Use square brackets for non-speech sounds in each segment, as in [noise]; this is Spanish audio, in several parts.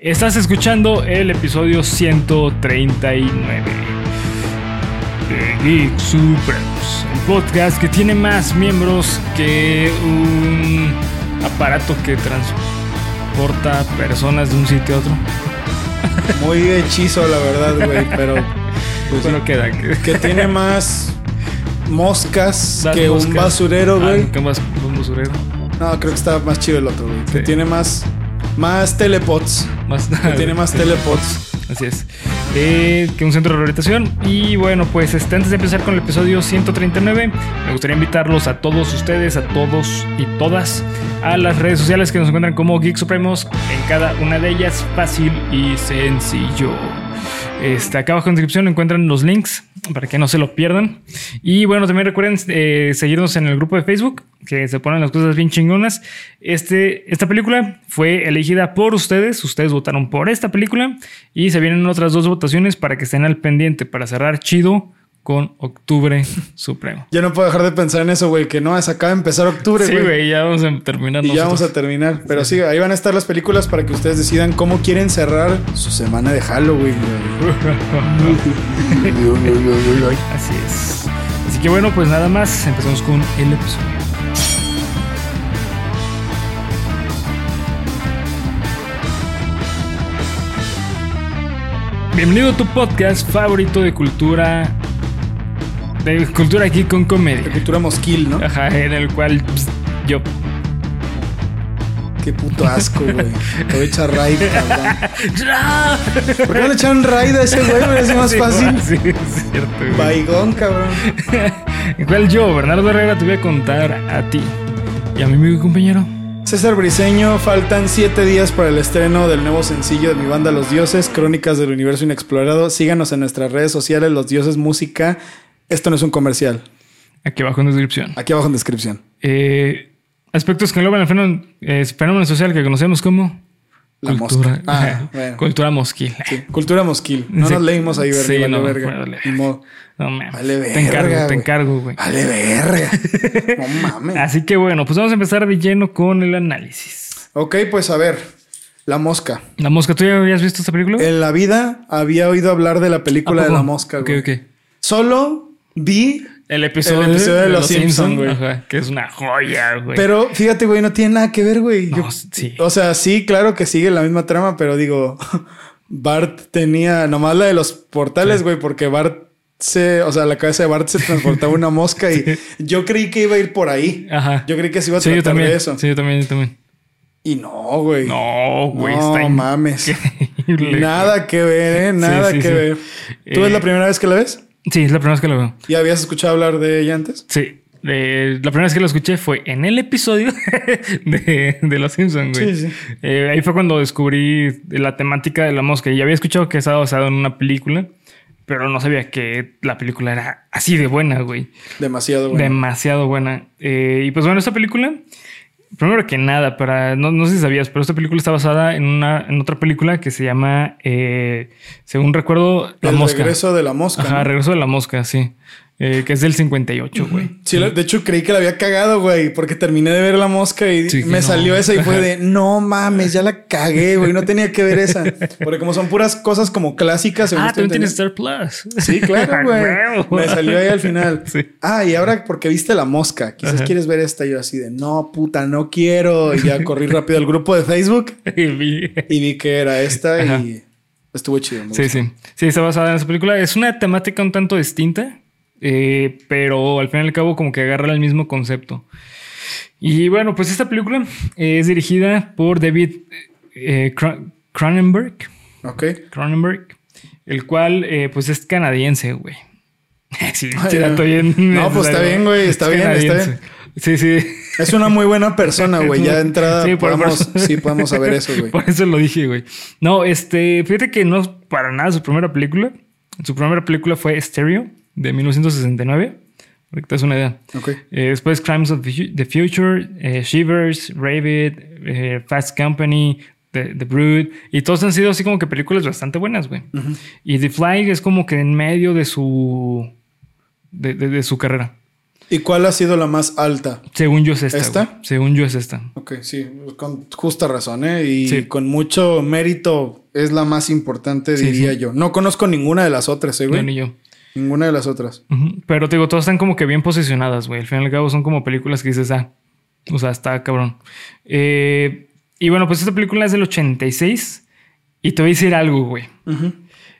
Estás escuchando el episodio 139 de Geek Supremos, el podcast que tiene más miembros que un aparato que transporta personas de un sitio a otro. Muy hechizo, la verdad, güey, pero. [laughs] Pues no queda. Que tiene más moscas que un basurero, Ah, güey. ¿Qué más? Un basurero. No, creo que está más chido el otro, güey. Que Sí. tiene más. Más telepods. Más Que tiene más Sí. telepods. [laughs] Así es. Eh, que un centro de rehabilitación. Y bueno, pues este, antes de empezar con el episodio 139, me gustaría invitarlos a todos ustedes, a todos y todas, a las redes sociales que nos encuentran como Geek Supremos. En cada una de ellas, fácil y sencillo. Este, acá abajo en la descripción encuentran los links para que no se lo pierdan. Y bueno, también recuerden eh, seguirnos en el grupo de Facebook, que se ponen las cosas bien chingonas. Este, esta película fue elegida por ustedes, ustedes votaron por esta película y se vienen otras dos votaciones para que estén al pendiente, para cerrar chido con Octubre [laughs] Supremo. Yo no puedo dejar de pensar en eso, güey. Que no, se acaba de empezar octubre, Sí, güey. ya vamos a terminar y ya vamos a terminar. Pero sí, ahí van a estar las películas para que ustedes decidan cómo quieren cerrar su semana de Halloween. [laughs] Así es. Así que bueno, pues nada más, empezamos con el episodio. Bienvenido a tu podcast favorito de cultura. De cultura aquí con De comedia. cultura mosquil, ¿no? Ajá, en el cual pss, yo. Qué puto asco, güey. Te voy a echar raid, [laughs] cabrón. ¿Por qué no le echaron raid a ese güey? Parece más Sí, fácil. Sí, es cierto. güey. Baigón, cabrón. [laughs] El cual yo, Bernardo Herrera, te voy a contar a ti y a mi amigo y compañero. César Briseño, faltan siete días para el estreno del nuevo sencillo de mi banda Los Dioses, Crónicas del Universo Inexplorado. Síganos en nuestras redes sociales, Los Dioses Música. Esto no es un comercial. Aquí abajo en descripción. Aquí abajo en descripción. Eh, aspectos que engloban el fenómeno, eh, fenómeno social que conocemos como La cultura, mosca. [laughs] Ah, bueno. cultura mosquil. Sí, Cultura mosquil. No Sí. nos leímos ahí, Sí, Bernie, vale no, verga. vale Ni modo. No mames. Vale te verga, encargo, te güey. encargo, güey. Vale verga. [laughs] No mames. Así que bueno, pues vamos a empezar de lleno con el análisis. Ok, pues a ver. La mosca. La mosca, ¿tú ya habías visto esta película? En la vida había oído hablar de la ¿A película de la mosca, Ok, güey. ok. Solo vi El episodio, El episodio de Los Simpson, güey. Que es una joya, güey. Pero fíjate, güey, no tiene nada que ver, güey. No, Yo- sí. O sea, sí, claro que sigue la misma trama, pero digo, [laughs] Bart tenía nomás la de los portales, güey, porque Bart se, o sea, la cabeza de Bart se transportaba una mosca y [laughs] yo creí que iba a ir por ahí. Ajá. Yo creí que se iba a sí, yo tratar también. de eso. Sí, yo también, yo también. Y no, güey. No, güey, No está mames. increíble. Nada que ver, ¿eh? Nada sí, que ver. ¿Tú Eh, es la primera vez que la ves? Sí, es la primera vez que lo veo. ¿Ya habías escuchado hablar de ella antes? Sí. eh, la primera vez que lo escuché fue en el episodio [laughs] de, de Los Simpsons, güey. Sí, sí. Eh, ahí fue cuando descubrí la temática de la mosca. Y había escuchado que estaba basado en una película, pero no sabía que la película era así de buena, güey. Demasiado bueno. Demasiado buena. Eh, y pues bueno, esta película, primero que nada, para no, no sé si sabías, pero esta película está basada en una en otra película que se llama, eh, según recuerdo, La El Mosca. regreso de la mosca. Ajá, ¿no? regreso de la mosca, sí. Eh, que es del 58, güey. Sí, de hecho creí que la había cagado, güey, porque terminé de ver la mosca y Sí, me no. salió esa y fue de [laughs] no mames, ya la cagué, güey, no tenía que ver esa. Porque como son puras cosas como clásicas. según Ah, también tienes. Star Plus. Sí, claro, [laughs] güey. Huevo. Me salió ahí al final. Sí. Ah, y ahora porque viste la mosca, quizás Ajá. quieres ver esta. Y yo así de no, puta, no quiero. Y ya corrí rápido al grupo de Facebook [laughs] Y vi- y vi que era esta Ajá. y estuvo chido. Sí, gustó. sí. Sí, está basada en esa película. Es una temática un tanto distinta, eh, pero al fin y al cabo como que agarra el mismo concepto. Y bueno, pues esta película eh, es dirigida por David eh, Cron- Cronenberg, Ok. Cronenberg, el cual eh, pues es canadiense, güey. [laughs] sí, Ay, estoy bien No, pues está bien, güey, está Es bien, está canadiense. bien. Sí, sí. [laughs] Es una muy buena persona, güey. Ya de entrada Sí, por- podemos, por- sí podemos saber eso, güey. [laughs] Por eso lo dije, güey. No, este, fíjate que no es para nada su primera película. Su primera película fue Stereo de 1969. Para que te des una idea. Ok. Eh, después Crimes of the Fu- the Future, eh, Shivers, Rabbit, eh, Fast Company, The, The Brood. Y todos han sido así como que películas bastante buenas, güey. Y The Fly es como que en medio de su. de, de- de su carrera. ¿Y cuál ha sido la más alta? Según yo es esta. ¿Esta? güey. Según yo es esta. Ok, sí, con justa razón, ¿eh? Y Sí. con mucho mérito es la más importante, Sí, diría sí. yo. No conozco ninguna de las otras, ¿eh, No, güey? ni yo. Ninguna de las otras. Pero te digo, todas están como que bien posicionadas, güey. Al fin y al cabo son como películas que dices, ah, o sea, está cabrón. Eh, y bueno, pues esta película es del 86 y te voy a decir algo, güey.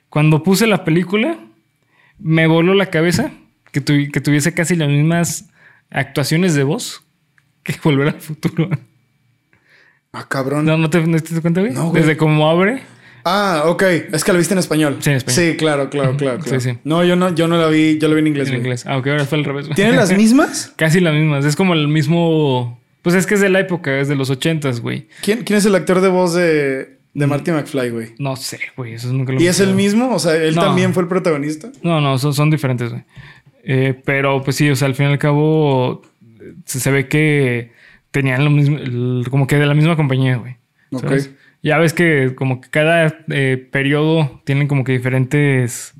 Cuando puse la película, me voló la cabeza que, tuvi- que tuviese casi las mismas actuaciones de voz [laughs] que Volver al Futuro. Ah, cabrón. ¿No, no, te, no te cuenta, güey? No, güey. Desde cómo abre. Ah, ok. Es que la viste en español. Sí, en español. Sí, claro, claro, claro. Sí, claro. sí. No, yo no, yo no la vi, yo la vi en inglés. En güey. inglés. Ah, ok, ahora fue al revés. ¿Tienen las [laughs] mismas? Casi las mismas. Es como el mismo. Pues es que es de la época, es de los ochentas, güey. ¿Quién, quién es el actor de voz de, de Marty McFly, güey? No sé, güey. Eso nunca lo ¿Y es el mismo? O sea, él No. también fue el protagonista. No, no, son, son diferentes, güey. Eh, pero pues sí, o sea, al fin y al cabo se, se ve que tenían lo mismo, el- como que de la misma compañía, güey. Ok. Ya ves que como que cada eh, periodo tienen como que diferentes...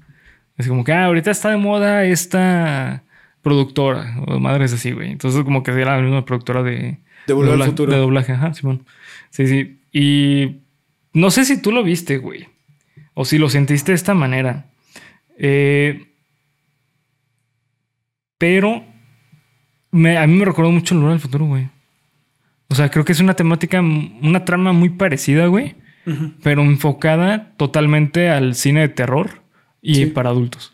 Es como que, ah, ahorita está de moda esta productora o madres así, güey. Entonces como que era la misma productora de... De Volver al Futuro. De doblaje, ajá, Simón. Sí, sí. Y no sé si tú lo viste, güey. O si lo sentiste de esta manera. Eh, pero me- a mí me recordó mucho el Volver al Futuro, güey. O sea, creo que es una temática, una trama muy parecida, güey. Pero enfocada totalmente al cine de terror y Sí. para adultos.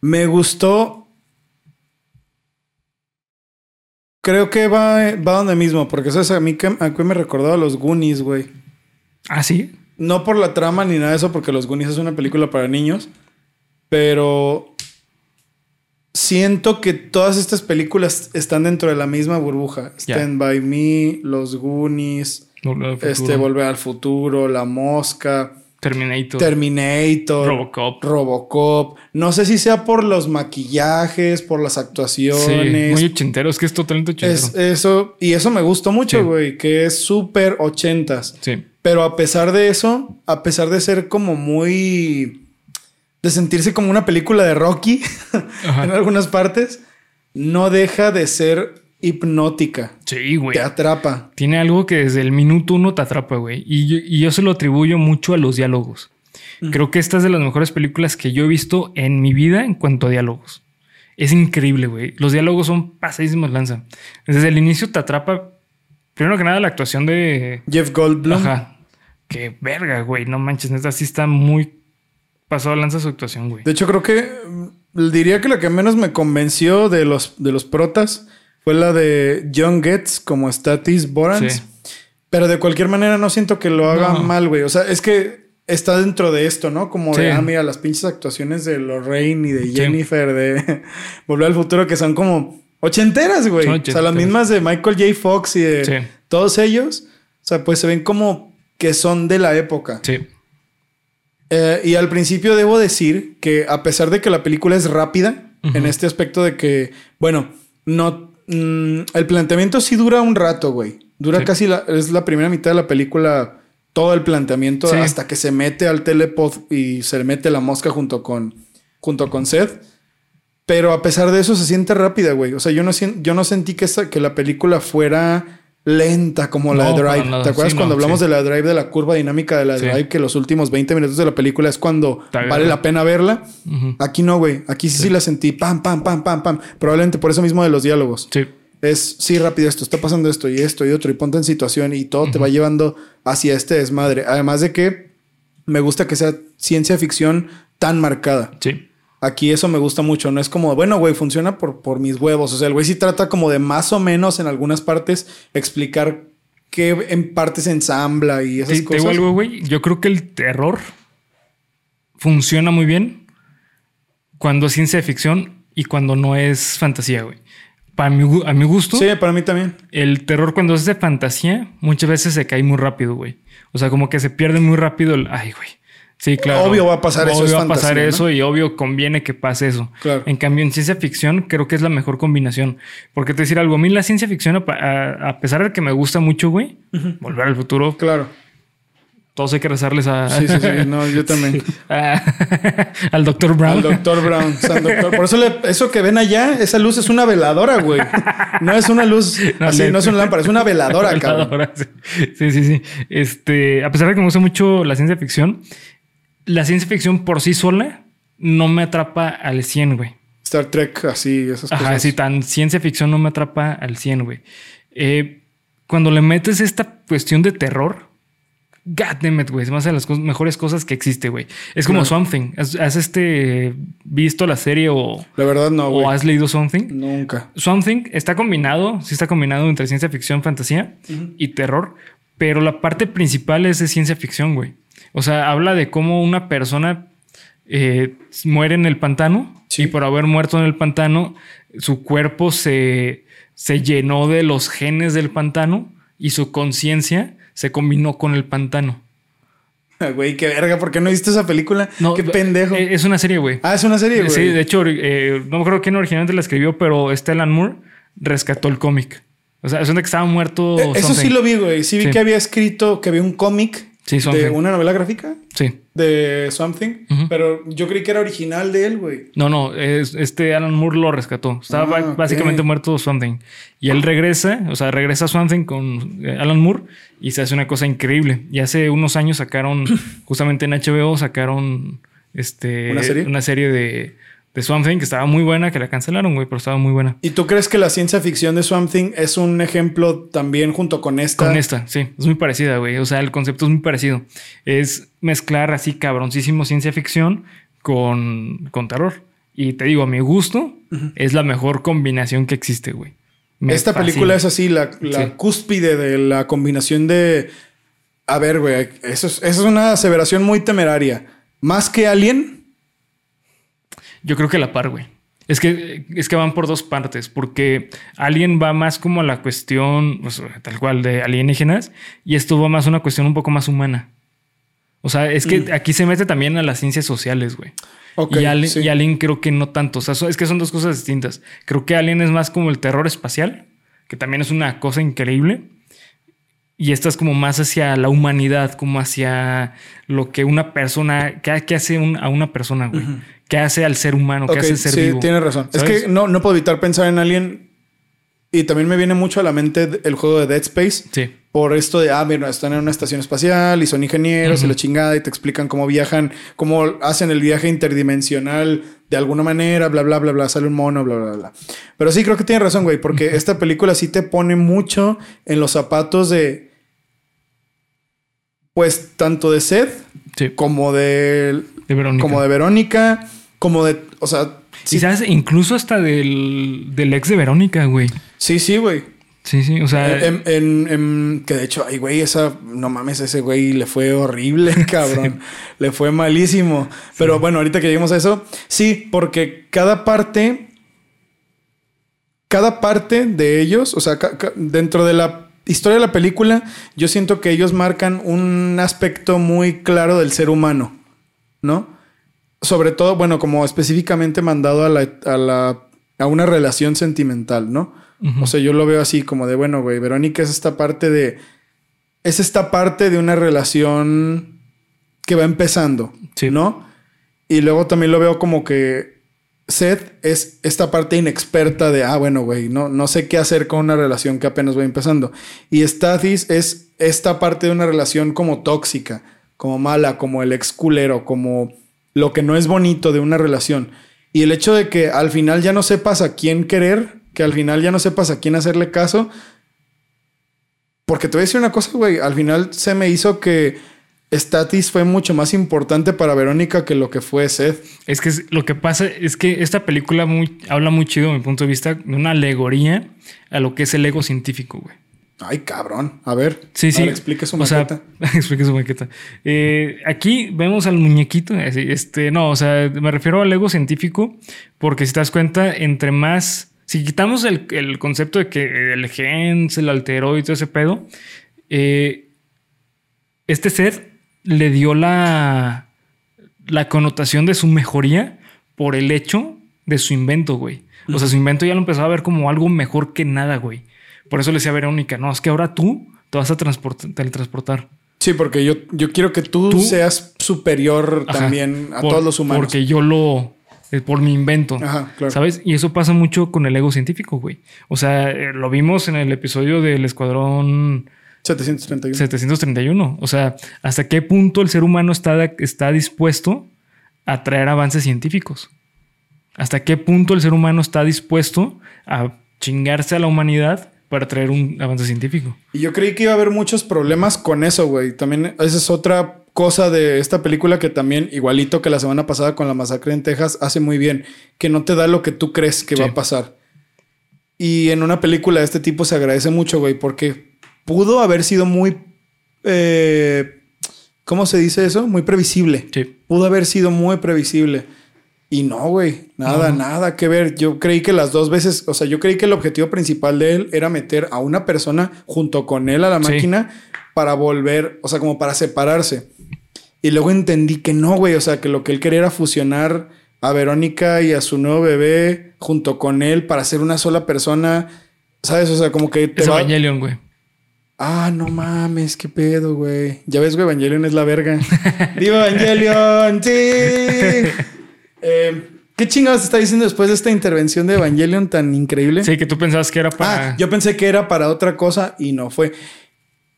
Me gustó. Creo que va, va donde mismo, porque sabes, a mí que a qué me recordó a los Goonies, güey. ¿Ah, sí? No por la trama ni nada de eso, porque los Goonies es una película para niños. Pero siento que todas estas películas están dentro de la misma burbuja. Stand by Me, Los Goonies, Volver este Volver al Futuro, La Mosca, Terminator. Terminator, Robocop. Robocop. No sé si sea por los maquillajes, por las Sí, actuaciones. muy ochentero. Es que es totalmente ochentero. es eso, y eso me gustó mucho, Sí. güey, que es súper ochentas. Sí. Pero a pesar de eso, a pesar de ser como muy. De sentirse como una película de Rocky [laughs] en algunas partes, no deja de ser hipnótica. Sí, güey. Te atrapa. Tiene algo que desde el minuto uno te atrapa, güey. Y yo, y yo se lo atribuyo mucho a los diálogos. Creo que esta es de las mejores películas que yo he visto en mi vida en cuanto a diálogos. Es increíble, güey. Los diálogos son pasadísimos lanza. Desde el inicio te atrapa, primero que nada, la actuación de... Jeff Goldblum. Ajá. Qué verga, güey. No manches, neta, sí está muy pasado lanza su actuación, güey. De hecho, creo que mm, diría que la que menos me convenció de los, de los protas fue la de John Getz como Statis Borans. Sí. Pero de cualquier manera no siento que lo haga No. mal, güey. O sea, es que está dentro de esto, ¿no? Como de, ah, mira, las pinches actuaciones de Lorraine y de Sí. Jennifer de [laughs] Volver al Futuro que son como ochenteras, güey. O sea, las mismas de Michael J. Fox y de todos ellos. O sea, pues se ven como que son de la época. Sí. Eh, y al principio debo decir que a pesar de que la película es rápida, en este aspecto de que, bueno, no... mm, el planteamiento sí dura un rato, güey. Dura Sí. casi la... Es la primera mitad de la película, todo el planteamiento, Sí. hasta que se mete al telepod y se le mete la mosca junto con, junto con Seth. Pero a pesar de eso se siente rápida, güey. O sea, yo no, yo no sentí que, esa- que la película fuera lenta como la de Drive. ¿Te acuerdas Sí, cuando no, hablamos sí. de la Drive, de la curva dinámica de la Sí. Drive, que los últimos 20 minutos de la película es cuando vale la pena verla? Aquí no, güey. Aquí sí, sí la sentí. Pam, pam, pam, pam, pam. Probablemente por eso mismo de los diálogos. Sí. Es, sí, rápido esto, está pasando esto y esto y otro y ponte en situación y todo te va llevando hacia este desmadre. Además de que me gusta que sea ciencia ficción tan marcada. Sí. Aquí eso me gusta mucho. No es como, bueno, güey, funciona por, por mis huevos. O sea, el güey sí trata como de más o menos en algunas partes explicar qué en partes ensambla y esas Sí, te cosas. digo algo, güey. Yo creo que el terror funciona muy bien cuando es ciencia ficción y cuando no es fantasía, güey. Para mi, a mi gusto, Sí, para mí también. el terror cuando es de fantasía muchas veces se cae muy rápido, güey. O sea, como que se pierde muy rápido el... Ay, güey. Sí, claro. Obvio va a pasar eso, Obvio va a pasar fantasía, ¿no? eso y obvio conviene que pase eso. Claro. En cambio, en ciencia ficción creo que es la mejor combinación. Porque te decir algo, a mí la ciencia ficción, a, pesar de que me gusta mucho, güey, volver al futuro, Claro. todos hay que rezarles a. Sí, sí, sí. No, yo [laughs] también. [laughs] al doctor Brown. Al doctor Brown. San doctor. Por eso eso que ven allá, esa luz es una veladora, güey. No es una luz así, no es una lámpara, es una veladora, [laughs] cabrón. Sí, sí, sí. Este, a pesar de que me gusta mucho la ciencia ficción, la ciencia ficción por sí sola no me atrapa al 100, güey. Star Trek, así, esas cosas. Ajá, sí, tan ciencia ficción no me atrapa al 100, güey. Eh, cuando le metes esta cuestión de terror, goddammit, güey, es más de las mejores cosas que existe, güey. Es como Something. ¿Has, este visto la serie o. La verdad, no. ¿O has leído Something? Nunca. Something está combinado, sí está combinado entre ciencia ficción, fantasía y terror, pero la parte principal es de ciencia ficción, güey. O sea, habla de cómo una persona eh, muere en el pantano y por haber muerto en el pantano, su cuerpo se, se llenó de los genes del pantano y su conciencia se combinó con el pantano. [laughs] Güey, qué verga, ¿por qué no viste esa película? No, qué pendejo. Eh, es una serie, güey. Ah, es una serie, güey. Sí, de hecho, eh, no me acuerdo quién originalmente la escribió, pero Stellan Moore rescató el cómic. O sea, es donde que estaba muerto. eso sí lo vi, güey. Sí vi que había escrito, que había un cómic ¿De una novela gráfica? Sí. De Something. Pero yo creí que era original de él, güey. No, no. este Alan Moore lo rescató. Estaba ah, básicamente muerto Something. Y él regresa, o sea, regresa a Something con eh, Alan Moore y se hace una cosa increíble. Y hace unos años sacaron, [laughs] justamente en HBO, sacaron este, ¿Una serie? Una serie de de Swamp Thing, que estaba muy buena, que la cancelaron, güey, pero estaba muy buena. ¿Y tú crees que la ciencia ficción de Swamp Thing es un ejemplo también junto con esta? Con esta, sí, es muy parecida, güey. O sea, el concepto es muy parecido. Es mezclar así cabroncísimo ciencia ficción con, con terror. Y te digo, a mi gusto, es la mejor combinación que existe, güey. Esta película es así, la, cúspide de la combinación de... A ver, güey, eso es, eso es una aseveración muy temeraria. Más que Alien, yo creo que la par, güey. Es que, es que van por dos partes, porque Alien va más como a la cuestión, pues, tal cual, de alienígenas, y esto va más a una cuestión un poco más humana. O sea, es que mm. aquí se mete también a las ciencias sociales, güey. y, Alien, creo que no tanto. O sea, es que son dos cosas distintas. Creo que Alien es más como el terror espacial, que también es una cosa increíble. Y esta es como más hacia la humanidad, como hacia lo que una persona, ¿qué, hace a una persona, güey? ¿Qué hace al ser humano? ¿Qué hace ser sí, tienes razón. Es que no, no puedo evitar pensar en alguien. Y también me viene mucho a la mente el juego de Dead Space. Sí. Por esto de, ah, mira, están en una estación espacial y son ingenieros y la chingada y te explican cómo viajan, cómo hacen el viaje interdimensional de alguna manera, bla, bla, bla, bla, sale un mono, bla, bla, bla. Pero sí, creo que tienes razón, güey, porque esta película sí te pone mucho en los zapatos de, pues, tanto de Seth como de, de Verónica. como de Verónica como de, o sea... Sí, sabes, incluso hasta del, del ex de Verónica, güey. Sí, sí, güey. Sí, sí, o sea... En, en, que de hecho, ay, güey, esa, no mames, ese güey le fue horrible, [laughs] cabrón. Le fue malísimo. Pero bueno, ahorita que lleguemos a eso, sí, porque cada parte, cada parte de ellos, o sea, dentro de la historia de la película, yo siento que ellos marcan un aspecto muy claro del ser humano, ¿no? sobre todo, bueno, como específicamente mandado a la, a la a una relación sentimental, ¿no? O sea, yo lo veo así como de, bueno, güey, Verónica es esta parte de es esta parte de una relación que va empezando, ¿no? Y luego también lo veo como que Seth es esta parte inexperta de, ah, bueno, güey, no, no sé qué hacer con una relación que apenas va empezando. Y Stathis es esta parte de una relación como tóxica, como mala, como el ex culero, como lo que no es bonito de una relación. Y el hecho de que al final ya no sepas a quién querer, que al final ya no sepas a quién hacerle caso. Porque te voy a decir una cosa, güey. Al final se me hizo que Statis fue mucho más importante para Verónica que lo que fue Seth. Es que lo que pasa es que esta película muy, habla muy chido, a mi punto de vista, de una alegoría a lo que es el ego científico, güey. Ay, cabrón. A ver. Sí, sí. explique su maqueta. [laughs] explique su maqueta. Eh, aquí vemos al muñequito. Este, no, o sea, me refiero al ego científico, porque si te das cuenta, entre más. Si quitamos el, concepto de que el gen se le alteró y todo ese pedo, eh, este ser le dio la, la connotación de su mejoría por el hecho de su invento, güey. O sea, su invento ya lo empezó a ver como algo mejor que nada, güey. Por eso le decía a Verónica, no, es que ahora tú te vas a teletransportar. Sí, porque yo, yo quiero que tú, Tú- seas superior Ajá, también a por- todos los humanos. Porque yo lo. eh, por mi invento. Ajá, claro. ¿Sabes? Y eso pasa mucho con el ego científico, güey. O sea, eh, lo vimos en el episodio del Escuadrón 731. 731. O sea, ¿hasta qué punto el ser humano está, está dispuesto a traer avances científicos? ¿Hasta qué punto el ser humano está dispuesto a chingarse a la humanidad para traer un avance científico? Y yo creí que iba a haber muchos problemas con eso, güey. También esa es otra cosa de esta película que también, igualito que la semana pasada con la masacre en Texas, hace muy bien. Que no te da lo que tú crees que Sí. va a pasar. Y en una película de este tipo se agradece mucho, güey, porque pudo haber sido muy... eh, ¿Cómo se dice eso? Muy previsible. Sí. Pudo haber sido muy previsible. Y no, güey, nada, No. nada que ver. Yo creí que las dos veces, o sea, yo creí que el objetivo principal de él era meter a una persona junto con él a la Sí. máquina para volver, o sea, como para separarse. Y luego entendí que no, güey, o sea, que lo que él quería era fusionar a Verónica y a su nuevo bebé junto con él para ser una sola persona. ¿Sabes? O sea, como que te Es va- Evangelion, güey. Ah, no mames, qué pedo, güey. Ya ves, güey, Evangelion es la verga. [laughs] ¡Viva Evangelion! ¡Sí! Eh, ¿Qué chingados está diciendo después de esta intervención de Evangelion tan increíble? Sí, que tú pensabas que era para. Ah, yo pensé que era para otra cosa y no fue.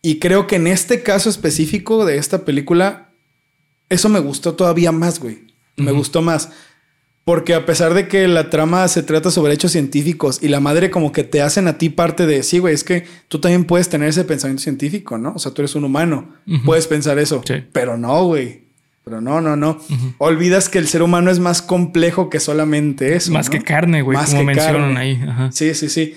Y creo que en este caso específico de esta película, eso me gustó todavía más, güey. Me gustó más. Porque a pesar de que la trama se trata sobre hechos científicos y la madre como que te hacen a ti parte de, sí, güey, es que tú también puedes tener ese pensamiento científico, ¿no? O sea, tú eres un humano, puedes pensar eso. Sí. Pero no, güey. Pero no, no, no. Olvidas que el ser humano es más complejo que solamente eso. más ¿no? que carne, güey, Más como que mencionan carne. ahí. Ajá. Sí, sí, sí.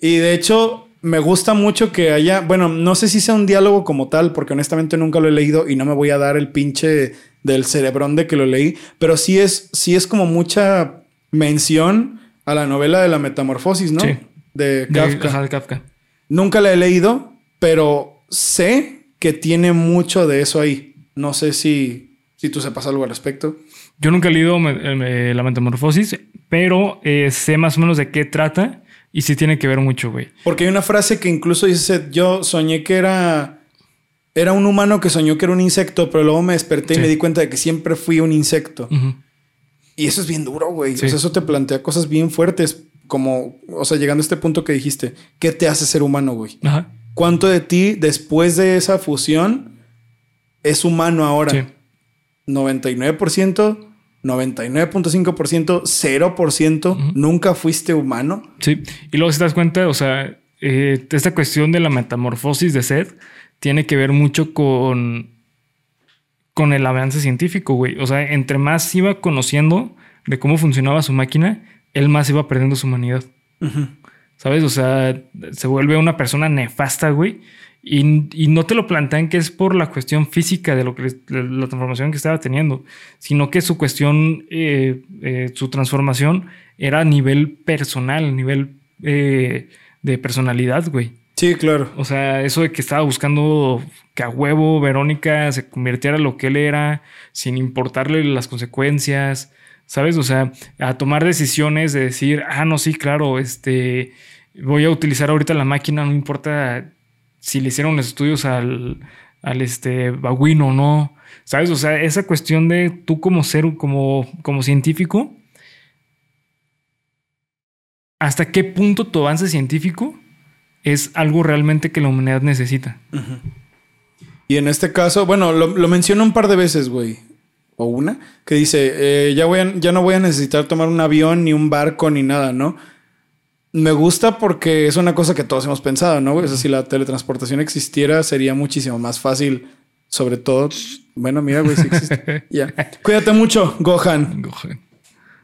Y de hecho, me gusta mucho que haya, bueno, no sé si sea un diálogo como tal, porque honestamente nunca lo he leído y no me voy a dar el pinche del cerebrón de que lo leí, pero sí es, sí es como mucha mención a la novela de la metamorfosis, ¿no? Sí. De Kafka. ajá, de Kafka. Nunca la he leído, pero sé que tiene mucho de eso ahí. No sé si, si tú sepas algo al respecto. Yo nunca he leído eh, La Metamorfosis, pero eh, sé más o menos de qué trata y sí tiene que ver mucho, güey. Porque hay una frase que incluso dice, yo soñé que era... Era un humano que soñó que era un insecto, pero luego me desperté Sí. y me di cuenta de que siempre fui un insecto. Y eso es bien duro, güey. Sí. O sea, eso te plantea cosas bien fuertes, como, o sea, llegando a este punto que dijiste, ¿qué te hace ser humano, güey? Ajá. ¿Cuánto de ti después de esa fusión es humano ahora? Sí. 99%, 99.5%, 0%, Ujú. nunca fuiste humano. Sí. Y luego si te das cuenta, o sea, eh, esta cuestión de la metamorfosis de Seth tiene que ver mucho con, con el avance científico, güey. O sea, entre más iba conociendo de cómo funcionaba su máquina, él más iba perdiendo su humanidad. ¿Sabes? O sea, se vuelve una persona nefasta, güey. Y, y no te lo plantean que es por la cuestión física de lo que de la transformación que estaba teniendo, sino que su cuestión, eh, eh, su transformación era a nivel personal, a nivel eh, de personalidad, güey. Sí, claro. O sea, eso de que estaba buscando que a huevo Verónica se convirtiera en lo que él era, sin importarle las consecuencias, ¿sabes? O sea, a tomar decisiones de decir, ah, no, sí, claro, este, voy a utilizar ahorita la máquina, no importa si le hicieron los estudios al, al este, babuino o no, ¿sabes? O sea, esa cuestión de tú como ser, como, como científico, ¿hasta qué punto tu avance científico es algo realmente que la humanidad necesita? Y en este caso, bueno, lo, lo menciono un par de veces, güey. O una, que dice, eh, ya, voy a- ya no voy a necesitar tomar un avión, ni un barco, ni nada, ¿no? Me gusta porque es una cosa que todos hemos pensado, ¿no? güey? O sea, si la teletransportación existiera, sería muchísimo más fácil. Sobre todo, bueno, mira, güey, si existe. [laughs] ya. Cuídate mucho, Gohan.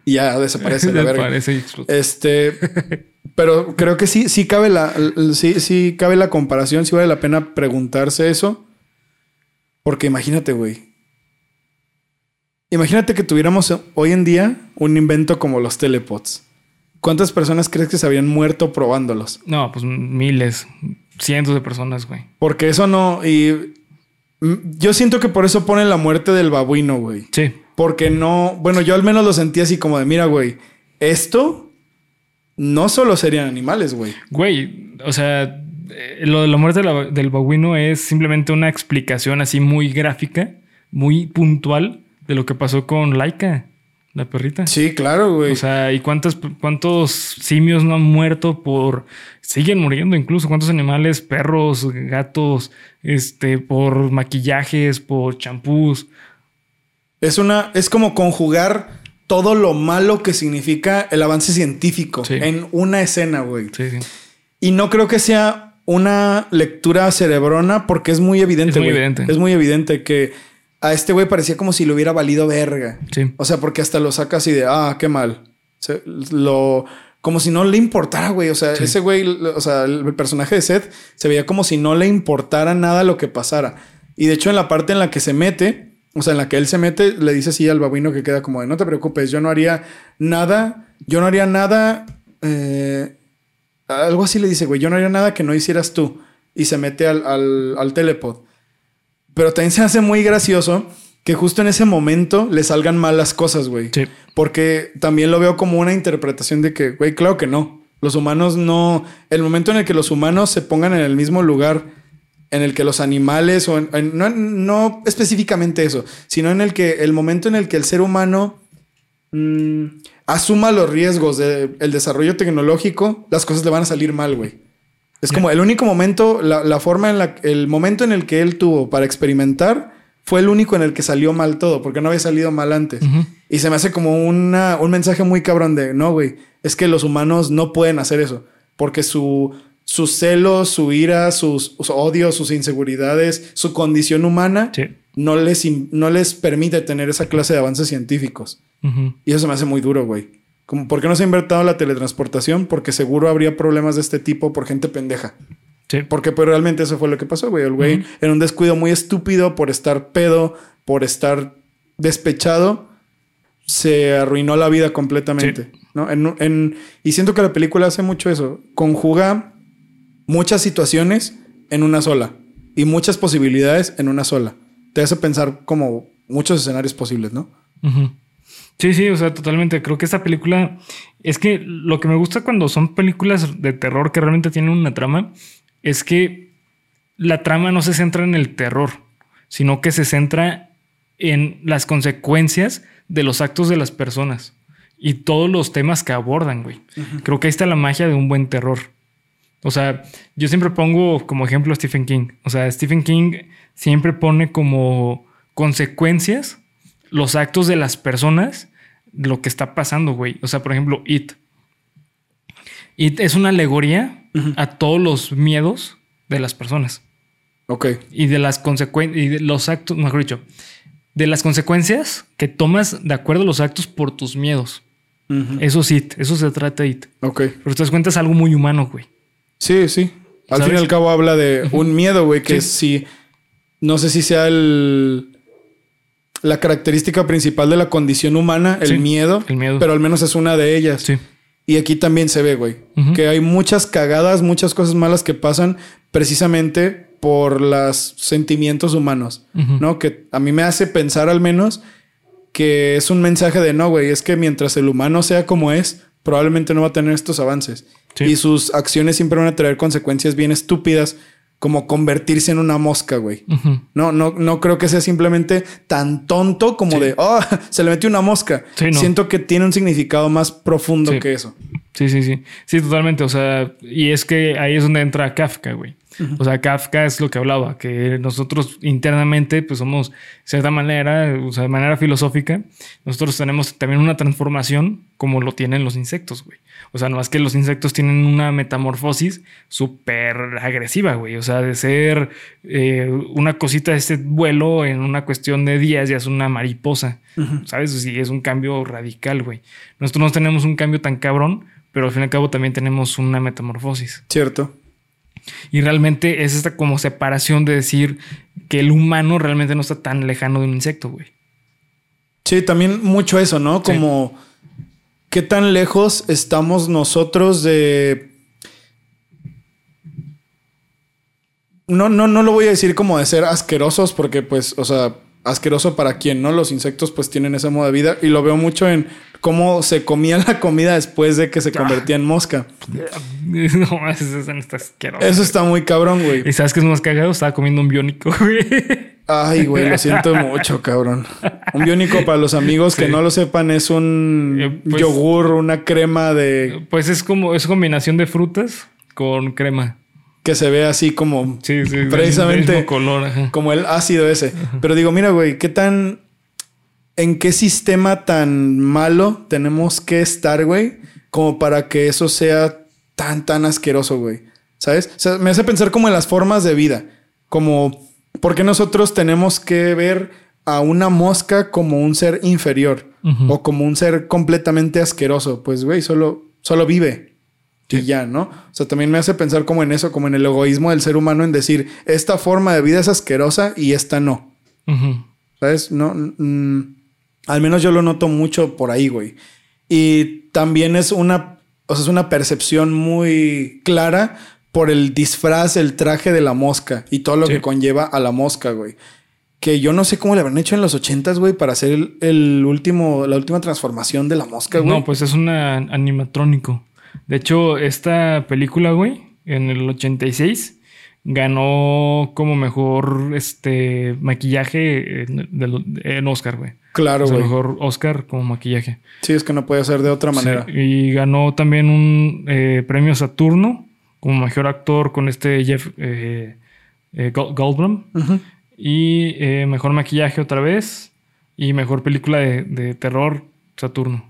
Y ya desaparece [laughs] la verga. Desaparece y explota. Este, pero creo que sí, sí cabe la, sí, sí cabe la comparación, sí vale la pena preguntarse eso. Porque imagínate, güey. Imagínate que tuviéramos hoy en día un invento como los telepods. ¿Cuántas personas crees que se habían muerto probándolos? No, pues miles, cientos de personas, güey. Porque eso no. Y yo siento que por eso pone la muerte del babuino, güey. Sí. Porque no, bueno, yo al menos lo sentí así como de, mira, güey, esto no solo serían animales, güey. Güey, o sea, eh, lo de la muerte de la- del babuino es simplemente una explicación así muy gráfica, muy puntual de lo que pasó con Laika, la perrita. Sí, claro, güey. O sea, ¿y cuántos, cuántos simios no han muerto por... Siguen muriendo incluso. ¿Cuántos animales, perros, gatos, este, por maquillajes, por champús? Es una, es como conjugar todo lo malo que significa el avance científico Sí. en una escena, güey. Sí, sí. Y no creo que sea una lectura cerebrona porque es muy evidente. Es muy güey. evidente. Es muy evidente que a este güey parecía como si le hubiera valido verga. Sí. O sea, porque hasta lo saca así de, ah, qué mal. Lo, como si no le importara, güey. O sea, Sí. ese güey, o sea, el personaje de Seth se veía como si no le importara nada lo que pasara. Y de hecho, en la parte en la que se mete, o sea, en la que él se mete, le dice así al babuino que queda como de, no te preocupes, yo no haría nada, yo no haría nada, eh, algo así le dice, güey, yo no haría nada que no hicieras tú. Y se mete al, al, al telepod. Pero también se hace muy gracioso que justo en ese momento le salgan mal las cosas, güey. Sí. Porque también lo veo como una interpretación de que, güey, claro que no. Los humanos no. El momento en el que los humanos se pongan en el mismo lugar en el que los animales, o en- en- no, no específicamente eso, sino en el que el momento en el que el ser humano mm, asuma los riesgos del desarrollo tecnológico, las cosas le van a salir mal, güey. Es como el único momento, la, la forma en la, el momento en el que él tuvo para experimentar fue el único en el que salió mal todo, porque no había salido mal antes. Y se me hace como una, un mensaje muy cabrón de, no, güey, es que los humanos no pueden hacer eso, porque su, sus celos, su ira, sus, sus odios, sus inseguridades, su condición humana Sí. no, les, no les permite tener esa clase de avances científicos. Y eso se me hace muy duro, güey. Como, ¿Por qué no se ha inventado la teletransportación? Porque seguro habría problemas de este tipo por gente pendeja. Sí. Porque pues realmente eso fue lo que pasó, güey. El güey en un descuido muy estúpido por estar pedo, por estar despechado, se arruinó la vida completamente. ¿no? En- en- y siento que la película hace mucho eso. Conjuga muchas situaciones en una sola. Y muchas posibilidades en una sola. Te hace pensar como muchos escenarios posibles, ¿no? Sí, sí, o sea, totalmente. Creo que esta película es que lo que me gusta cuando son películas de terror que realmente tienen una trama es que la trama no se centra en el terror, sino que se centra en las consecuencias de los actos de las personas y todos los temas que abordan, güey. Creo que ahí está la magia de un buen terror. O sea, yo siempre pongo como ejemplo a Stephen King. O sea, Stephen King siempre pone como consecuencias los actos de las personas, lo que está pasando, güey. O sea, por ejemplo, It. It es una alegoría a todos los miedos de las personas Ok. y de las consecuencias y de los actos, mejor dicho, de las consecuencias que tomas de acuerdo a los actos por tus miedos. Eso es It, eso se trata It. Ok. Pero te das cuenta es algo muy humano, güey. Sí, sí. Al ¿Sabes? fin y al cabo habla de un miedo, güey, que Sí. sí. No sé si sea el. La característica principal de la condición humana, el Sí, miedo. el miedo. Pero al menos es una de ellas. Sí. Y aquí también se ve, güey, que hay muchas cagadas, muchas cosas malas que pasan precisamente por los sentimientos humanos. ¿no? Que a mí me hace pensar al menos que es un mensaje de no, güey, es que mientras el humano sea como es, probablemente no va a tener estos avances. Sí. Y sus acciones siempre van a traer consecuencias bien estúpidas, como convertirse en una mosca, güey. No, no, no creo que sea simplemente tan tonto como Sí. de, oh, se le metió una mosca. Sí, no. Siento que tiene un significado más profundo que eso. Sí, sí, sí. Sí, totalmente. O sea, y es que ahí es donde entra Kafka, güey. O sea, Kafka es lo que hablaba, que nosotros internamente, pues somos, de cierta manera, o sea, de manera filosófica, nosotros tenemos también una transformación como lo tienen los insectos, güey. O sea, no más que los insectos tienen una metamorfosis súper agresiva, güey. O sea, de ser eh, una cosita de este vuelo en una cuestión de días ya es una mariposa. ¿Sabes? Sí, es un cambio radical, güey. Nosotros no tenemos un cambio tan cabrón, pero al fin y al cabo también tenemos una metamorfosis. Cierto. Y realmente es esta como separación de decir que el humano realmente no está tan lejano de un insecto, güey. Sí, también mucho eso, ¿no? Sí. Como qué tan lejos estamos nosotros de. No, no, no lo voy a decir como de ser asquerosos, porque, pues, o sea, asqueroso para quien, ¿no? Los insectos, pues, tienen ese modo de vida. Y lo veo mucho en cómo se comía la comida después de que se convertía en mosca. [laughs] No, eso, está asqueroso. Eso está muy cabrón, güey. ¿Y sabes qué es más cagado? Estaba comiendo un biónico, [laughs] güey. Ay, güey, lo siento mucho, cabrón. Un biónico, para los amigos que no lo sepan, es un Eh, pues- yogur, una crema de Pues es como, es combinación de frutas con crema. que se ve así como, Sí, sí. Precisamente- color, ajá. como el ácido ese. Pero digo, mira, güey, ¿qué tan... ¿En qué sistema tan malo tenemos que estar, güey? Como para que eso sea tan, tan asqueroso, güey. ¿Sabes? O sea, me hace pensar como en las formas de vida. Como, ¿por qué nosotros tenemos que ver a una mosca como un ser inferior? O como un ser completamente asqueroso. Pues, güey, solo, solo vive. Y ya, ¿no? O sea, también me hace pensar como en eso, como en el egoísmo del ser humano, en decir, esta forma de vida es asquerosa y esta no. ¿Sabes? No, mm, al menos yo lo noto mucho por ahí, güey. Y también es una, o sea, es una percepción muy clara por el disfraz, el traje de la mosca y todo lo Sí. que conlleva a la mosca, güey. Que yo no sé cómo le habrán hecho en los ochentas, güey, para hacer el, el último, la última transformación de la mosca, güey. No, pues es un animatrónico. De hecho, esta película, güey, en el 86, ganó como mejor este maquillaje en, en Oscar, güey. Claro, sea, güey. mejor Oscar como maquillaje. Sí, es que no puede ser de otra manera. Sí, y ganó también un eh, premio Saturno como mejor actor con este Jeff eh, eh, Gold- Goldblum. Y eh, mejor maquillaje otra vez. Y mejor película de, de terror, Saturno.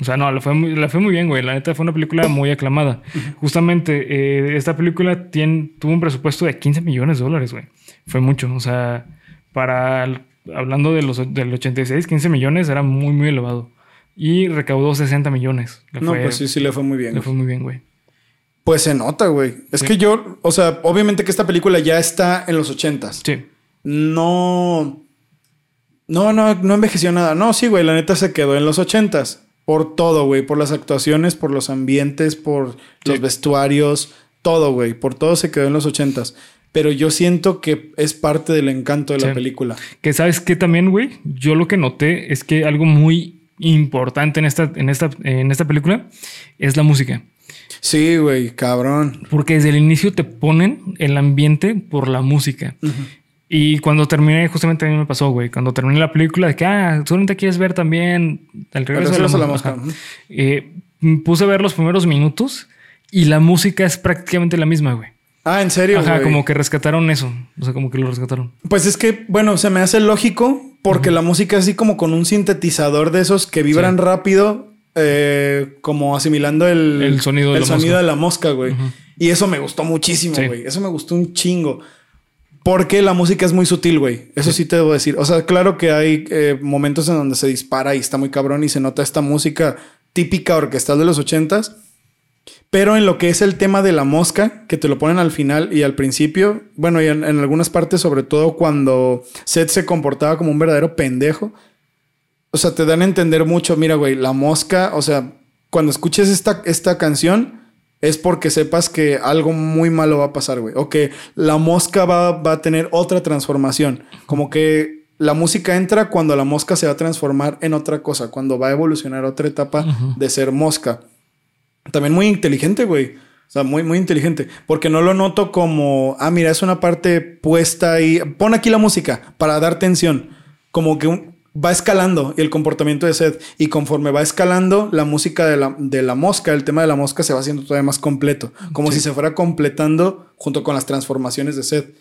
O sea, no, le fue, muy, le fue muy bien, güey. La neta fue una película muy aclamada. Justamente, esta película tiene, tuvo un presupuesto de 15 millones de dólares, güey. Fue mucho. O sea, para. Hablando de los, del 86, 15 millones era muy, muy elevado. Y recaudó 60 millones. Le No, fue, pues sí, sí le fue muy bien. le güey. fue muy bien, güey. Pues se nota, güey. Es Sí. que yo, o sea, obviamente que esta película ya está en los ochentas. Sí. No. No, no, no envejeció nada. No, sí, güey, la neta se quedó en los ochentas. Por todo, güey. Por las actuaciones, por los ambientes, por los vestuarios, todo, güey. Por todo se quedó en los ochentas. Pero yo siento que es parte del encanto de la película. Que sabes que también, güey, yo lo que noté es que algo muy importante en esta, en esta, en esta película es la música. Sí, güey, cabrón. Porque desde el inicio te ponen el ambiente por la música. Y cuando terminé, justamente a mí me pasó, güey. Cuando terminé la película, de que, ah, solamente quieres ver también el regreso, regreso de la, mosca. Eh, puse a ver los primeros minutos y la música es prácticamente la misma, güey. Ah, en serio, Ajá, güey? como que rescataron eso. O sea, como que lo rescataron. Pues es que, bueno, se me hace lógico porque la música es así como con un sintetizador de esos que vibran Sí. rápido, eh, como asimilando el, El sonido de el la sonido mosca. de la mosca, güey. Y eso me gustó muchísimo, Sí. güey. Eso me gustó un chingo. Porque la música es muy sutil, güey. Eso sí. te debo decir. O sea, claro que hay eh, momentos en donde se dispara y está muy cabrón y se nota esta música típica orquestal de los ochentas. Pero en lo que es el tema de la mosca, que te lo ponen al final y al principio, bueno, y en, en algunas partes, sobre todo cuando Seth se comportaba como un verdadero pendejo, o sea, te dan a entender mucho, mira, güey, la mosca, o sea, cuando escuches esta, esta canción, es porque sepas que algo muy malo va a pasar, güey. O que la mosca va, va a tener otra transformación. Como que la música entra cuando la mosca se va a transformar en otra cosa, cuando va a evolucionar a otra etapa de ser mosca. También muy inteligente, güey. O sea, muy, muy inteligente. Porque no lo noto como, ah, mira, es una parte puesta ahí. Pon aquí la música para dar tensión. Como que un- va escalando el comportamiento de Seth. Y conforme va escalando, la música de la, de la mosca, el tema de la mosca se va haciendo todavía más completo. Como Sí. si se fuera completando junto con las transformaciones de Seth.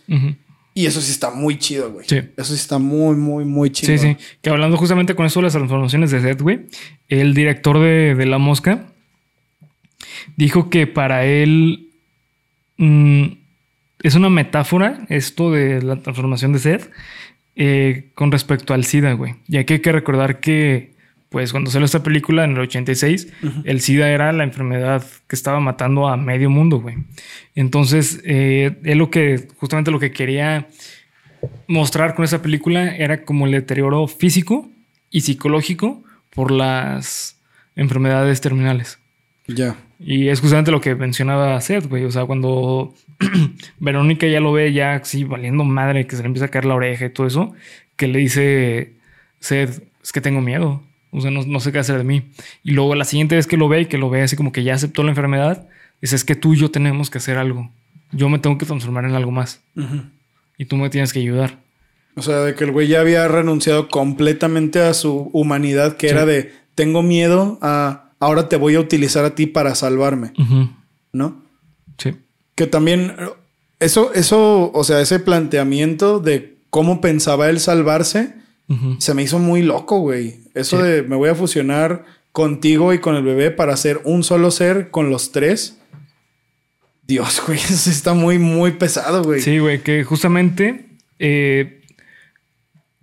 Y eso sí está muy chido, güey. Sí. Eso sí está muy, muy, muy chido. Sí, sí. Que hablando justamente con eso de las transformaciones de Seth, güey, el director de, de La Mosca dijo que para él mm, es una metáfora esto de la transformación de Seth eh, con respecto al SIDA, güey. Ya que hay que recordar que, pues, cuando salió esta película en el 86, el SIDA era la enfermedad que estaba matando a medio mundo, güey. Entonces, eh, él lo que, justamente lo que quería mostrar con esa película era como el deterioro físico y psicológico por las enfermedades terminales. Ya. Y es justamente lo que mencionaba Seth, güey. O sea, cuando [clears throat] Verónica ya lo ve ya así valiendo madre, que se le empieza a caer la oreja y todo eso, que le dice Seth, es que tengo miedo. O sea, no, no sé qué hacer de mí. Y luego la siguiente vez que lo ve y que lo ve así como que ya aceptó la enfermedad, dice, es que tú y yo tenemos que hacer algo. Yo me tengo que transformar en algo más. Y tú me tienes que ayudar. O sea, de que el güey ya había renunciado completamente a su humanidad, que era de, tengo miedo a, ahora te voy a utilizar a ti para salvarme. ¿No? Sí. Que también, eso, eso, o sea, ese planteamiento de cómo pensaba él salvarse, se me hizo muy loco, güey. Eso de me voy a fusionar contigo y con el bebé para hacer un solo ser con los tres. Dios, [laughs] güey, eso está muy, muy pesado, güey. Sí, güey, que justamente, eh,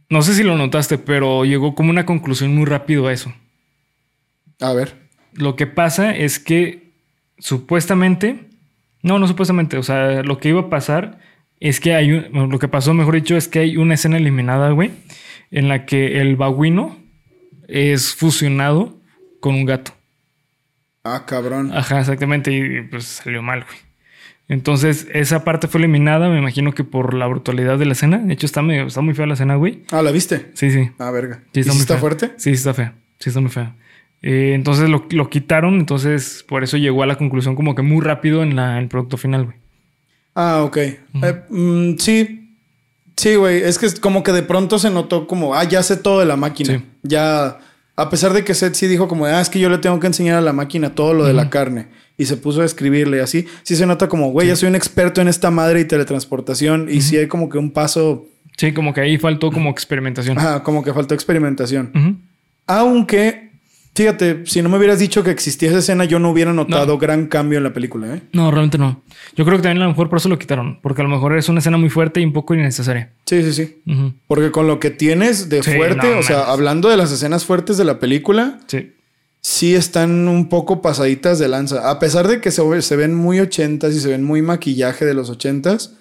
no sé si lo notaste, pero llegó como una conclusión muy rápido a eso. A ver. Lo que pasa es que supuestamente, no, no supuestamente, o sea, lo que iba a pasar es que hay un, lo que pasó, mejor dicho, es que hay una escena eliminada, güey, en la que el baguino es fusionado con un gato. Ah, cabrón. Ajá, exactamente, y pues salió mal, güey. Entonces, esa parte fue eliminada, me imagino que por la brutalidad de la escena. De hecho, está, medio, está muy fea la escena, güey. Ah, ¿la viste? Sí, sí. Ah, verga. Sí, ¿Y está si muy está fea. fuerte? Sí, está fea. Sí, está muy fea. Eh, entonces lo, lo quitaron, entonces por eso llegó a la conclusión como que muy rápido en, la, en el producto final, güey. Ah, ok. Eh, mm, sí. Sí, güey. Es que es como que de pronto se notó como, ah, ya sé todo de la máquina. Sí. Ya, a pesar de que Seth sí dijo como, ah, es que yo le tengo que enseñar a la máquina todo lo de la carne. Y se puso a escribirle así. Sí se nota como, güey, ya soy un experto en esta madre y teletransportación. Y sí hay como que un paso, Sí, como que ahí faltó como experimentación. ajá, como que faltó experimentación. Aunque, fíjate, si no me hubieras dicho que existía esa escena, yo no hubiera notado gran cambio en la película, ¿eh? No, realmente no. Yo creo que también a lo mejor por eso lo quitaron, porque a lo mejor es una escena muy fuerte y un poco innecesaria. Sí, sí, sí. Porque con lo que tienes de Sí, fuerte, no o sea, hablando de las escenas fuertes de la película, Sí. sí están un poco pasaditas de lanza. A pesar de que se, se ven muy ochentas y se ven muy maquillaje de los ochentas,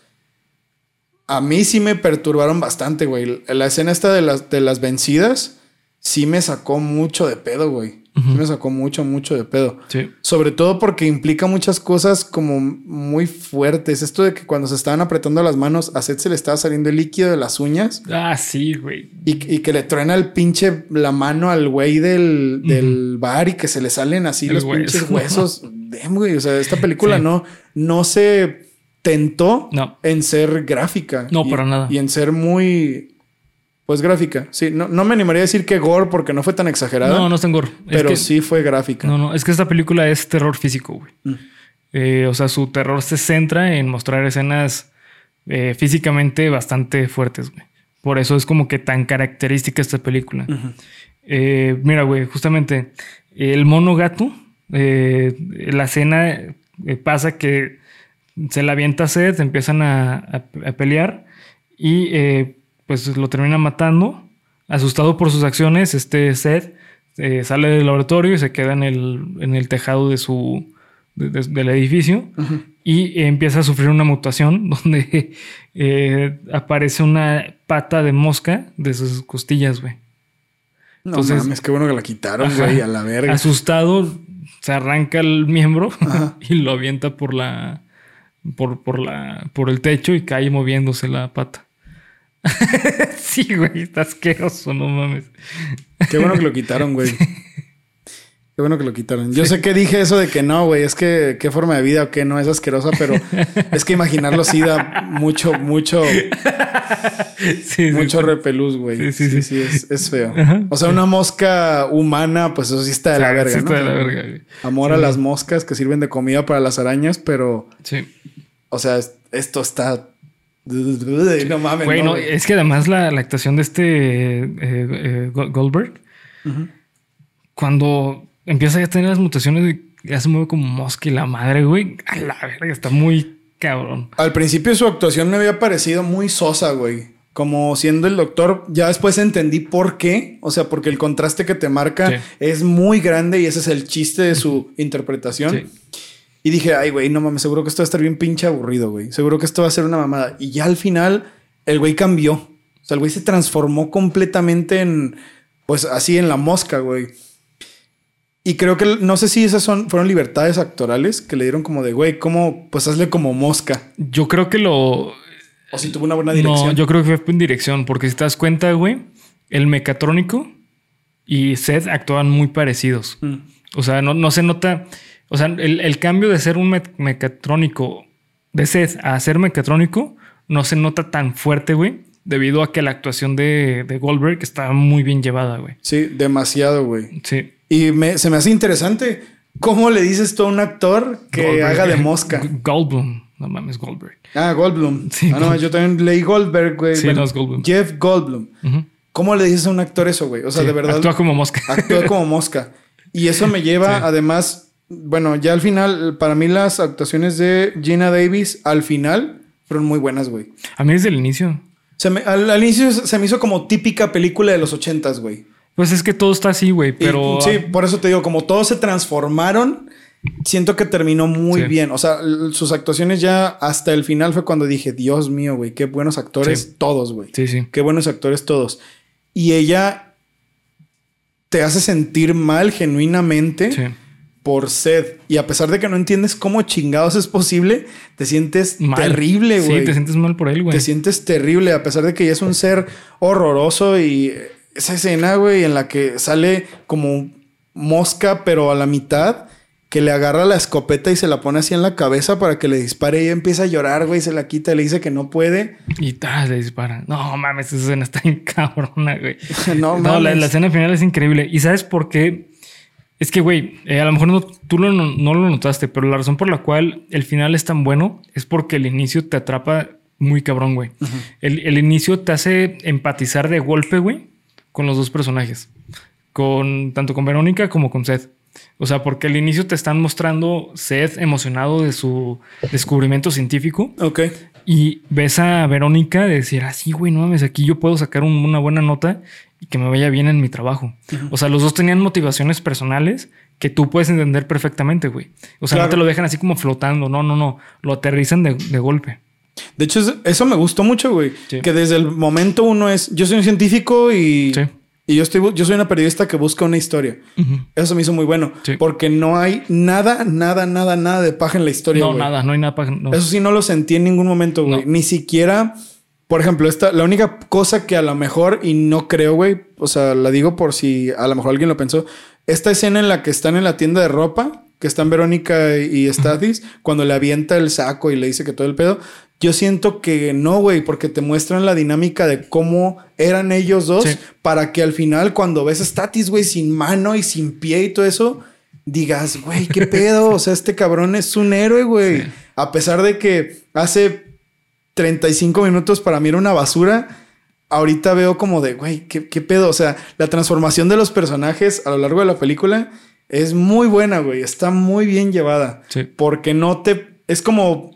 a mí sí me perturbaron bastante, güey. La escena esta de las, de las vencidas sí me sacó mucho de pedo, güey. Sí me sacó mucho, mucho de pedo. Sí. Sobre todo porque implica muchas cosas como muy fuertes. Esto de que cuando se estaban apretando las manos, a Seth se le estaba saliendo el líquido de las uñas. Ah, sí, güey. Y, y que le truena el pinche la mano al güey del, del bar y que se le salen así El los hueso. pinches [laughs] huesos. Damn, güey. O sea, esta película Sí. no, no se tentó No. en ser gráfica. No, Y- para nada. Y en ser muy, pues gráfica. Sí, no, no me animaría a decir que gore porque no fue tan exagerada. No, no está en gore. Es pero que- sí fue gráfica. No, no, es que esta película es terror físico, güey. Mm. Eh, o sea, su terror se centra en mostrar escenas eh, físicamente bastante fuertes, güey. Por eso es como que tan característica esta película. Eh, mira, güey, justamente el mono gato, eh, la escena pasa que se la avienta a Seth, empiezan a, a- a pelear y pues lo termina matando. Asustado por sus acciones, este Seth eh, sale del laboratorio y se queda en el, en el tejado de su, de- de- del edificio y empieza a sufrir una mutación [laughs] donde eh, aparece una pata de mosca de sus costillas, güey. No Entonces- mames, qué bueno que la quitaron, Ajá. güey, a la verga. Asustado, se arranca el miembro [laughs] Ajá. y lo avienta por la por, por la por el techo y cae moviéndose la pata. [laughs] sí, güey, está asqueroso, no mames. Qué bueno que lo quitaron, güey. Qué bueno que lo quitaron. Yo sé que dije eso de que no, güey, es que qué forma de vida o qué no es asquerosa, pero es que imaginarlo sí da mucho, mucho, Sí, mucho repelús, güey. Sí, sí, Sí, es, es feo. Ajá. O sea, una mosca humana, pues eso sí está de la verga, sí ¿no? está de la verga, güey. Amor a las moscas que sirven de comida para las arañas, pero, Sí. o sea, es- esto está. [laughs] No mames, Güey, no, es que además la, la actuación de este eh, eh, Go- Goldberg, cuando empieza a tener las mutaciones, ya se mueve como mosca y la madre, güey. A la verga, está muy cabrón. Al principio su actuación me había parecido muy sosa, güey. Como siendo el doctor, ya después entendí por qué. O sea, porque el contraste que te marca Sí. es muy grande y ese es el chiste de su interpretación. Sí. Y dije, ay, güey, no mames, seguro que esto va a estar bien pinche aburrido, güey. Seguro que esto va a ser una mamada. Y ya al final, el güey cambió. O sea, el güey se transformó completamente en, pues así en la mosca, güey. Y creo que no sé si esas son, fueron libertades actorales que le dieron como de, güey, ¿cómo? Pues hazle como mosca. Yo creo que lo. O si tuvo una buena dirección. No, yo creo que fue en dirección, porque si te das cuenta, güey, el mecatrónico y Seth actuaban muy parecidos. Mm. O sea, no, no se nota. O sea, el, el cambio de ser un me- mecatrónico de Seth a ser mecatrónico no se nota tan fuerte, güey. Debido a que la actuación de, de Goldberg está muy bien llevada, güey. Sí, demasiado, güey. Sí. Y me- se me hace interesante. ¿Cómo le dices tú a un actor que Goldberg. haga de mosca? [laughs] Goldblum. No mames, Goldberg. Ah, Goldblum. Sí, ah, no, yo también leí Goldberg, güey. Sí, no, es Goldblum. Jeff Goldblum. ¿Cómo le dices a un actor eso, güey? O sea, Sí, de verdad. Actúa como mosca. actúa como mosca. Y eso me lleva, [laughs] Sí. además, bueno, ya al final, para mí las actuaciones de Gina Davis al final fueron muy buenas, güey. A mí desde el inicio. Se me- al, al inicio se me hizo como típica película de los ochentas, güey. Pues es que todo está así, güey. Y, Pero. sí, por eso te digo, como todos se transformaron, siento que terminó muy Sí. bien. O sea, sus actuaciones ya hasta el final fue cuando dije, Dios mío, güey, qué buenos actores Sí. todos, güey. Sí, sí. Qué buenos actores todos. Y ella te hace sentir mal genuinamente Sí. Por sed. Y a pesar de que no entiendes cómo chingados es posible, te sientes Mal. terrible, güey. Sí, te sientes mal por él, güey. Te sientes terrible, a pesar de que ella es un ser horroroso y esa escena, güey, en la que sale como mosca, pero a la mitad, que le agarra la escopeta y se la pone así en la cabeza para que le dispare y ella empieza a llorar, güey, se la quita y le dice que no puede. Y ¡tas! le disparan. No mames, esa escena está bien [laughs] cabrona, güey. [laughs] no, No, la, mames. la escena final es increíble. ¿Y sabes por qué? Es que, güey, eh, a lo mejor no, tú lo- no, no lo notaste, pero la razón por la cual el final es tan bueno es porque el inicio te atrapa muy cabrón, güey. el, el inicio te hace empatizar de golpe, güey, con los dos personajes. Con, tanto con Verónica como con Seth. O sea, porque al inicio te están mostrando Seth emocionado de su descubrimiento científico Ok. y ves a Verónica decir, así, güey, no mames, aquí yo puedo sacar un- una buena nota y que me vaya bien en mi trabajo. O sea, los dos tenían motivaciones personales que tú puedes entender perfectamente, güey. O sea, Claro. no te lo dejan así como flotando, no, no, no, lo aterrizan de, de golpe. De hecho, es- eso me gustó mucho, güey. Sí. Que desde el momento uno es, yo soy un científico y, Sí. y yo, estoy, yo soy una periodista que busca una historia. Eso me hizo muy bueno. Sí. Porque no hay nada, nada, nada, nada de paja en la historia. No, güey. nada, no hay nada no. Eso sí, no lo sentí en ningún momento, güey. No. Ni siquiera, por ejemplo, esta, la única cosa que a lo mejor, y no creo, güey, o sea, la digo por si a lo mejor alguien lo pensó, esta escena en la que están en la tienda de ropa, que están Verónica y Stathis, cuando le avienta el saco y le dice que todo el pedo, yo siento que no, güey, porque te muestran la dinámica de cómo eran ellos dos, Sí. para que al final, cuando ves a Stathis, güey, sin mano y sin pie y todo eso, digas, güey, qué pedo, [laughs] o sea, este cabrón es un héroe, güey. Sí. A pesar de que hace 35 minutos para mí era una basura, ahorita veo como de, güey, ¿qué, qué pedo? O sea, la transformación de los personajes a lo largo de la película es muy buena, güey. Está muy bien llevada. Sí. Porque no te... Es como...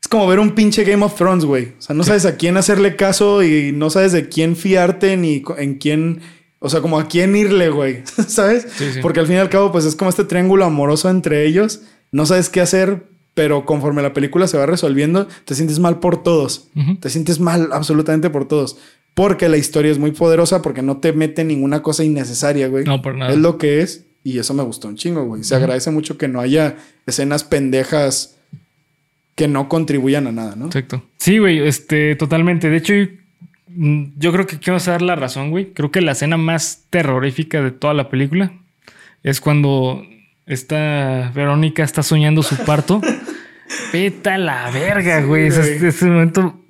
Es como ver un pinche Game of Thrones, güey. O sea, no sabes a quién hacerle caso y no sabes de quién fiarte ni en quién... O sea, como a quién irle, güey. [laughs] ¿Sabes? Sí. Porque al fin y al cabo, pues es como este triángulo amoroso entre ellos. No sabes qué hacer, pero conforme la película se va resolviendo, te sientes mal por todos. Te sientes mal absolutamente por todos. Porque la historia es muy poderosa, porque no te mete ninguna cosa innecesaria, güey. No, por nada. Es lo que es. Y eso me gustó un chingo, güey. Se agradece mucho que no haya escenas pendejas que no contribuyan a nada, ¿no? Exacto. Sí, güey, este, totalmente. De hecho, mm, yo creo que quiero dar la razón, güey. Creo que la escena más terrorífica de toda la película es cuando esta Verónica está soñando su parto. [laughs] Vete a la verga, güey. Sí, Ese, güey. ese momento.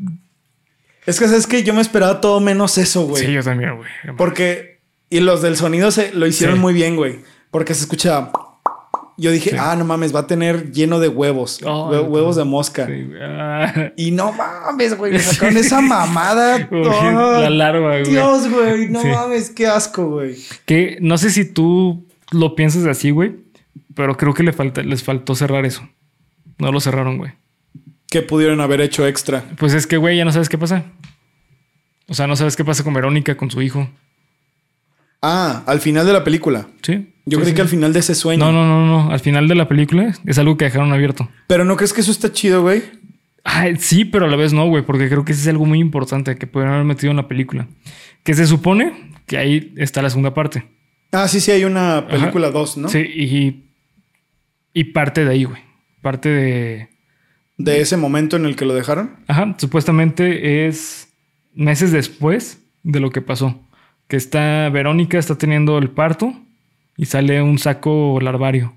Es que sabes que yo me esperaba todo menos eso, güey. Sí, yo también, güey. Porque. Y los del sonido se lo hicieron Sí. muy bien, güey. Porque se escuchaba. Yo dije, Sí. ah, no mames, va a tener lleno de huevos. Oh, hue- no. huevos de mosca. Sí. Ah, Y no mames, güey. [laughs] Sacaron esa mamada. [laughs] Uy, Oh, la larva, güey. Dios, güey. No Sí. mames, qué asco, güey. Que no sé si tú lo piensas así, güey. Pero creo que le falta, les faltó cerrar eso. No lo cerraron, güey. ¿Qué pudieron haber hecho extra? Pues es que, güey, ya no sabes qué pasa. O sea, no sabes qué pasa con Verónica, con su hijo. Ah, al final de la película. Sí. Yo Sí, creí sí. que al final de ese sueño. No, no, no, no. Al final de la película es algo que dejaron abierto. Pero no crees que eso está chido, güey. Ay, sí, pero a la vez no, güey, porque creo que ese es algo muy importante que pudieron haber metido en la película. Que se supone que ahí está la segunda parte. Ah, sí, sí, hay una película 2, ¿no? Sí, y, y parte de ahí, güey. Parte de. De ese momento en el que lo dejaron. Ajá, supuestamente es meses después de lo que pasó. Que está, Verónica está teniendo el parto y sale un saco larvario.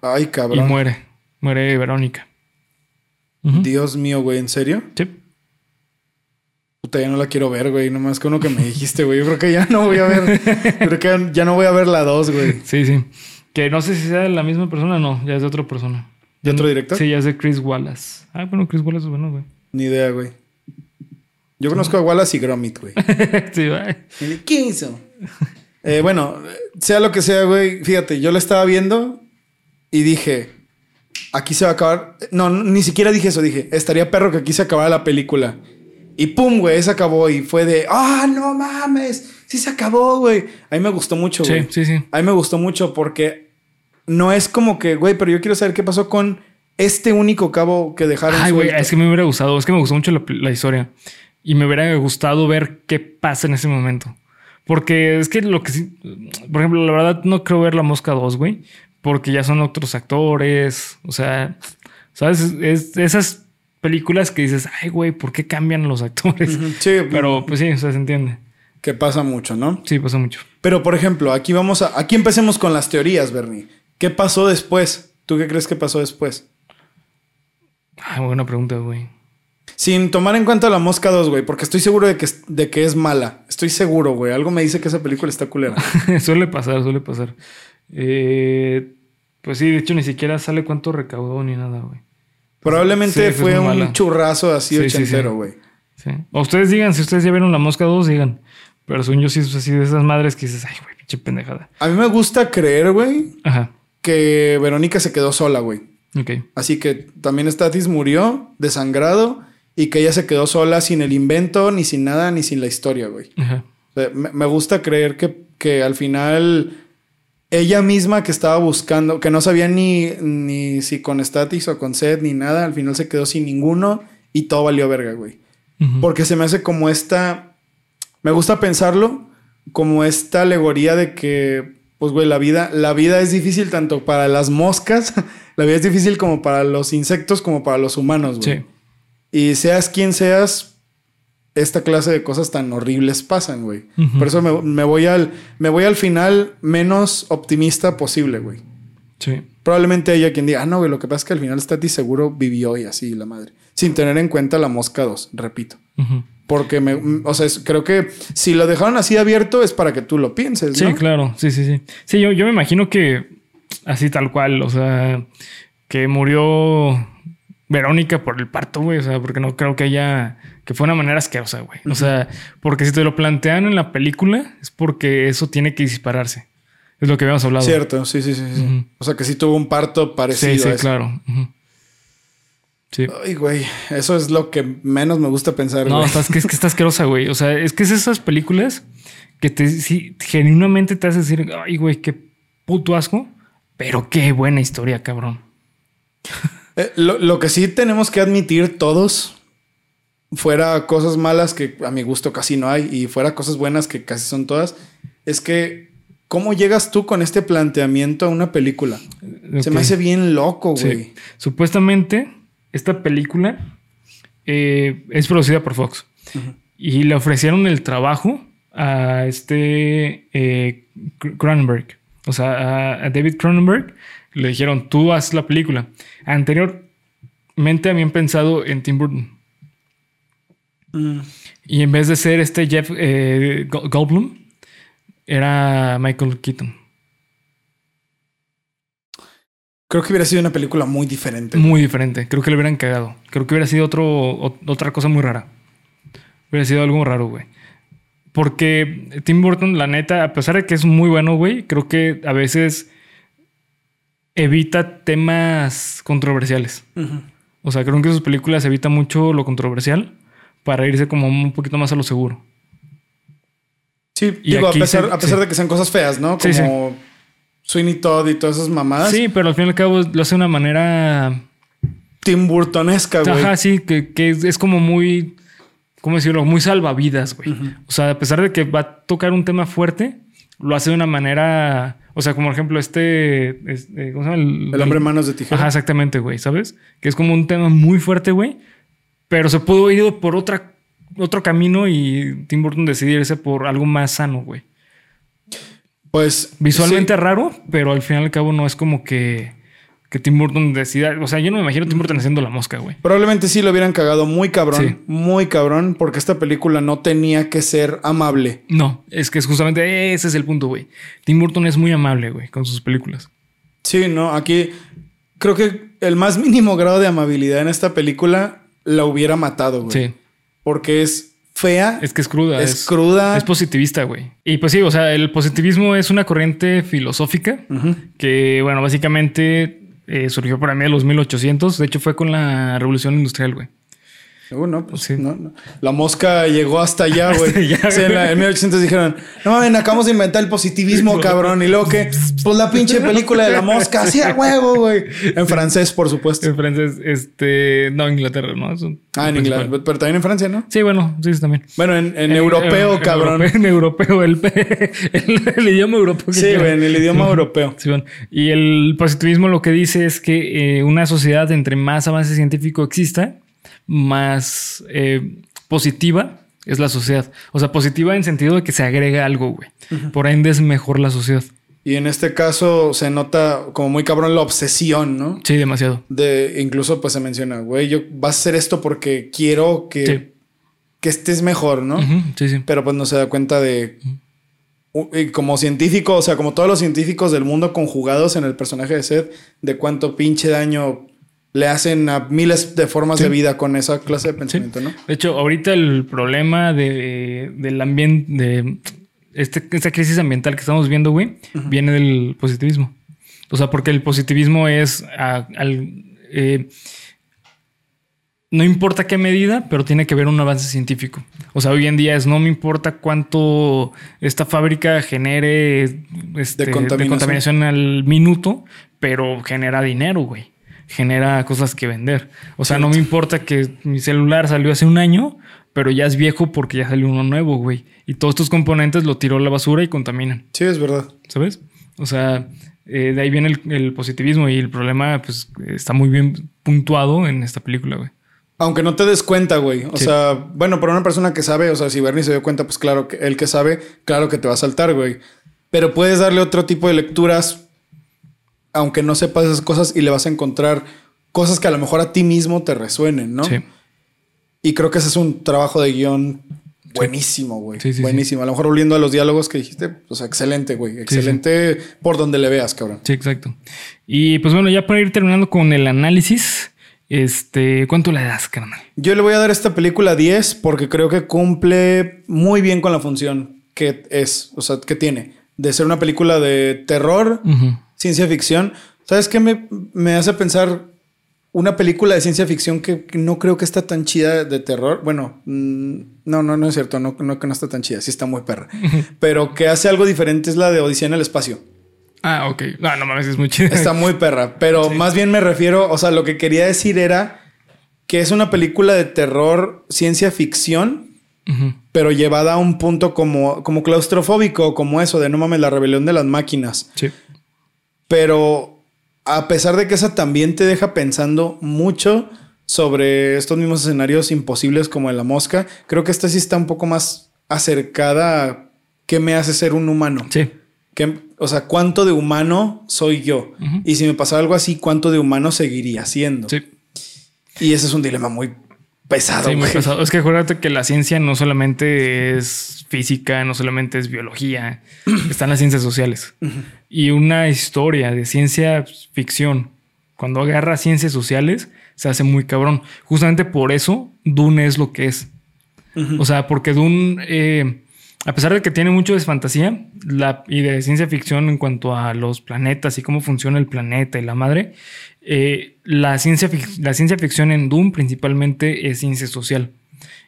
Ay, Y cabrón. muere. Muere Verónica. Dios mío, güey, ¿en serio? Sí. Puta, ya no la quiero ver, güey. Nomás con lo que me dijiste, güey. Yo creo que ya no voy a ver. creo que ya no voy a ver la 2, güey. Sí, sí. Que no sé si sea de la misma persona, no, ya es de otra persona. ¿De otro director? Sí, ya es de Chris Wallace. Ah, bueno, Chris Wallace es bueno, güey. Ni idea, güey. Yo conozco a Wallace y Gromit, güey. [laughs] sí, güey. ¿Qué hizo? Eh, bueno, sea lo que sea, güey. Fíjate, yo la estaba viendo y dije, aquí se va a acabar. No, ni siquiera dije eso. Dije, estaría perro que aquí se acabara la película. Y pum, güey, se acabó. Y fue de, ah, no mames. Sí se acabó, güey. A mí me gustó mucho, Sí, güey. sí, sí. A mí me gustó mucho porque no es como que, güey, pero yo quiero saber qué pasó con este único cabo que dejaron. Ay, güey, es que me hubiera gustado, es que me gustó mucho la, la historia. Y me hubiera gustado ver qué pasa en ese momento. Porque es que lo que sí, por ejemplo, la verdad no creo ver La Mosca 2, güey. Porque ya son otros actores. O sea, ¿sabes? Es, es esas películas que dices, ay, güey, ¿por qué cambian los actores? Ujú, Sí, Pero pues sí, o sea, se entiende. que pasa mucho, ¿no? Sí, pasa mucho. Pero, por ejemplo, aquí vamos a. Aquí empecemos con las teorías, Bernie. ¿Qué pasó después? ¿Tú qué crees que pasó después? Ay, buena pregunta, güey. Sin tomar en cuenta la Mosca 2, güey, porque estoy seguro de que, es- de que es mala. Estoy seguro, güey. Algo me dice que esa película está culera. [laughs] suele pasar, suele pasar. Eh, pues sí, de hecho, ni siquiera sale cuánto recaudó ni nada, güey. Probablemente Sí, fue un mala. churrazo así Sí, sí, sí. ochentero, güey. Sí. O ustedes digan, si ustedes ya vieron La Mosca 2, digan. Pero según yo sí es así de esas madres que dices, ay, güey, pinche pendejada. A mí me gusta creer, güey, Ajá. Que Verónica se quedó sola, güey. Ok. Así que también Statis murió desangrado y que ella se quedó sola sin el invento, ni sin nada, ni sin la historia, güey. Ajá. O sea, me, me gusta creer que, que al final ella misma que estaba buscando, que no sabía ni, ni si con Statis o con Seth ni nada, al final se quedó sin ninguno y todo valió verga, güey. Porque se me hace como esta. Me gusta pensarlo como esta alegoría de que, pues, güey, la vida, la vida es difícil tanto para las moscas, [laughs] la vida es difícil como para los insectos, como para los humanos, güey. Sí. Y seas quien seas, esta clase de cosas tan horribles pasan, güey. Por eso me, me voy al, me voy al final menos optimista posible, güey. Sí. Probablemente ella quien diga, ah, no, güey, lo que pasa es que al final Stati seguro vivió y así, la madre. Sin tener en cuenta la mosca 2, repito. Ujú. Porque me, o sea, es- creo que si lo dejaron así abierto es para que tú lo pienses, Sí, ¿no? claro. Sí, sí, sí. Sí, yo, yo me imagino que así tal cual, o sea, que murió Verónica por el parto, güey. O sea, porque no creo que haya. que fue una manera asquerosa, güey. O sea, porque si te lo plantean en la película, es porque eso tiene que dispararse. Es lo que habíamos hablado. Cierto, sí, sí, sí. sí. O sea, que sí tuvo un parto parecido Sí, sí, a claro. Ujú. Sí. Ay, güey, eso es lo que menos me gusta pensar, No, güey. estás, que es que está asquerosa, güey. O sea, es que es esas películas que te sí, genuinamente te hace decir, ay, güey, qué puto asco, pero qué buena historia, cabrón. Eh, lo, lo que sí tenemos que admitir todos, fuera cosas malas que a mi gusto casi no hay y fuera cosas buenas que casi son todas, es que ¿cómo llegas tú con este planteamiento a una película? Se me hace bien loco, Sí. güey. Supuestamente, esta película eh, es producida por Fox y le ofrecieron el trabajo a este eh, Cr- Cronenberg, o sea, a, David Cronenberg. Le dijeron, tú haz la película. Anteriormente habían pensado en Tim Burton. Mm. Y en vez de ser este Jeff eh, Go- Goldblum, era Michael Keaton. Creo que hubiera sido una película muy diferente. Muy diferente. Creo que le hubieran cagado. Creo que hubiera sido otro, o- otra cosa muy rara. Hubiera sido algo raro, güey. Porque Tim Burton, la neta, a pesar de que es muy bueno, güey, creo que a veces evita temas controversiales. O sea, creo que en sus películas evita mucho lo controversial para irse como un poquito más a lo seguro. Sí, Y digo, a pesar, se- a pesar sí. de que sean cosas feas, ¿no? Sí, Como Sweeney Todd y todas esas mamadas. Sí, pero al fin y al cabo lo hace de una manera Tim Burtonesca, güey. Ajá, sí, que, que es, es como muy, ¿cómo decirlo? Muy salvavidas, güey. O sea, a pesar de que va a tocar un tema fuerte, lo hace de una manera, o sea, como por ejemplo este, este, ¿cómo se llama? El hombre en manos de tijera. Ajá, exactamente, güey, ¿sabes? Que es como un tema muy fuerte, güey, pero se pudo ir por otra, otro camino y Tim Burton decidirse por algo más sano, güey. Pues. Visualmente sí. raro, pero al final y al cabo no es como que, que Tim Burton decida. O sea, yo no me imagino a Tim Burton haciendo la mosca, güey. Probablemente sí lo hubieran cagado muy cabrón. Sí. Muy cabrón, porque esta película no tenía que ser amable. No, es que es justamente ese es el punto, güey. Tim Burton es muy amable, güey, con sus películas. Sí, no, aquí creo que el más mínimo grado de amabilidad en esta película la hubiera matado, güey. Sí. Porque es fea, Es que es cruda. es, cruda. Es positivista, güey. Y pues sí, o sea, el positivismo es una corriente filosófica que, bueno, básicamente eh, surgió para mí en los 1800. De hecho, fue con la revolución industrial, güey. Uh, no, pues Sí. no, no. La mosca llegó hasta allá, güey. Allá, Sí, en, la- en 1800 dijeron, no mames, acabamos de inventar el positivismo, [laughs] cabrón. Y luego que, pues la pinche película de la mosca, así a huevo, güey. En francés, por supuesto. En francés, este. No, Inglaterra, ¿no? Es un- Ah, en inglés, pero también en Francia, ¿no? Sí, bueno, sí, sí, también. Bueno, en, en europeo, en cabrón. En europeo, el, [laughs] el, el idioma europeo. que Sí, güey, en el idioma europeo. Sí, bueno. Y el positivismo lo que dice es que eh, una sociedad entre más avance científico exista, más eh, positiva es la sociedad. O sea, positiva en sentido de que se agrega algo, güey. Por ende es mejor la sociedad. Y en este caso se nota como muy cabrón la obsesión, ¿no? Sí, demasiado. De incluso pues se menciona, güey, yo vas a hacer esto porque quiero que, Sí. que estés mejor, ¿no? Sí, sí. Pero pues no se da cuenta de como científico, o sea, como todos los científicos del mundo conjugados en el personaje de Seth, de cuánto pinche daño le hacen a miles de formas Sí. de vida con esa clase de pensamiento, ¿no? De hecho, ahorita el problema de, del ambiente, de este, esta crisis ambiental que estamos viendo, güey, viene del positivismo. O sea, porque el positivismo es a- al, eh, no importa qué medida, pero tiene que haber un avance científico. O sea, hoy en día es no me importa cuánto esta fábrica genere este, De contaminación. de contaminación al minuto, pero genera dinero, güey. Genera cosas que vender. O sea, no me importa que mi celular salió hace un año, pero ya es viejo porque ya salió uno nuevo, güey. Y todos estos componentes lo tiró a la basura y contaminan. Sí, es verdad. ¿Sabes? O sea, eh, de ahí viene el, el positivismo y el problema, pues, está muy bien puntuado en esta película, güey. Aunque no te des cuenta, güey. O Sí. sea, bueno, para una persona que sabe, o sea, si Bernie se dio cuenta, pues claro que el que sabe, claro que te va a saltar, güey. Pero puedes darle otro tipo de lecturas, aunque no sepas esas cosas, y le vas a encontrar cosas que a lo mejor a ti mismo te resuenen, ¿no? Sí. Y creo que ese es un trabajo de guion buenísimo, güey. Sí, sí, buenísimo. A lo mejor volviendo a los diálogos que dijiste, sea, excelente, güey. Excelente por donde le veas, cabrón. Sí, exacto. Y pues bueno, ya para ir terminando con el análisis, este, ¿cuánto le das, carnal? Yo le voy a dar a esta película 10 porque creo que cumple muy bien con la función que es, o sea, que tiene. De ser una película de terror, Ujú. Ciencia ficción. ¿Sabes qué me, me hace pensar una película de ciencia ficción que no creo que está tan chida de terror? Bueno, mm, no, no, no es cierto. No, no que no está tan chida. Sí está muy perra. [laughs] Pero que hace algo diferente es la de Odisea en el espacio. Ah, ok. No, no mames, es muy chido. Está muy perra, pero más bien me refiero, o sea, lo que quería decir era que es una película de terror, ciencia ficción, pero llevada a un punto como, como claustrofóbico, como eso de no mames, la rebelión de las máquinas. Sí. Pero a pesar de que esa también te deja pensando mucho sobre estos mismos escenarios imposibles como en la mosca, creo que esta sí está un poco más acercada a qué me hace ser un humano. Sí. ¿Qué- o sea, ¿cuánto de humano soy yo? Y si me pasara algo así, ¿cuánto de humano seguiría siendo? Sí. Y ese es un dilema muy pesado. Sí, muy pesado. Es que acuérdate que la ciencia no solamente es física, no solamente es biología, [clears throat] están las ciencias sociales. Y una historia de ciencia ficción, cuando agarra ciencias sociales, se hace muy cabrón. Justamente por eso Dune es lo que es. O sea, porque Dune, eh, a pesar de que tiene mucho de fantasía la, y de ciencia ficción en cuanto a los planetas y cómo funciona el planeta y la madre, eh, la, ciencia, fic- la ciencia ficción en Dune principalmente es ciencia social.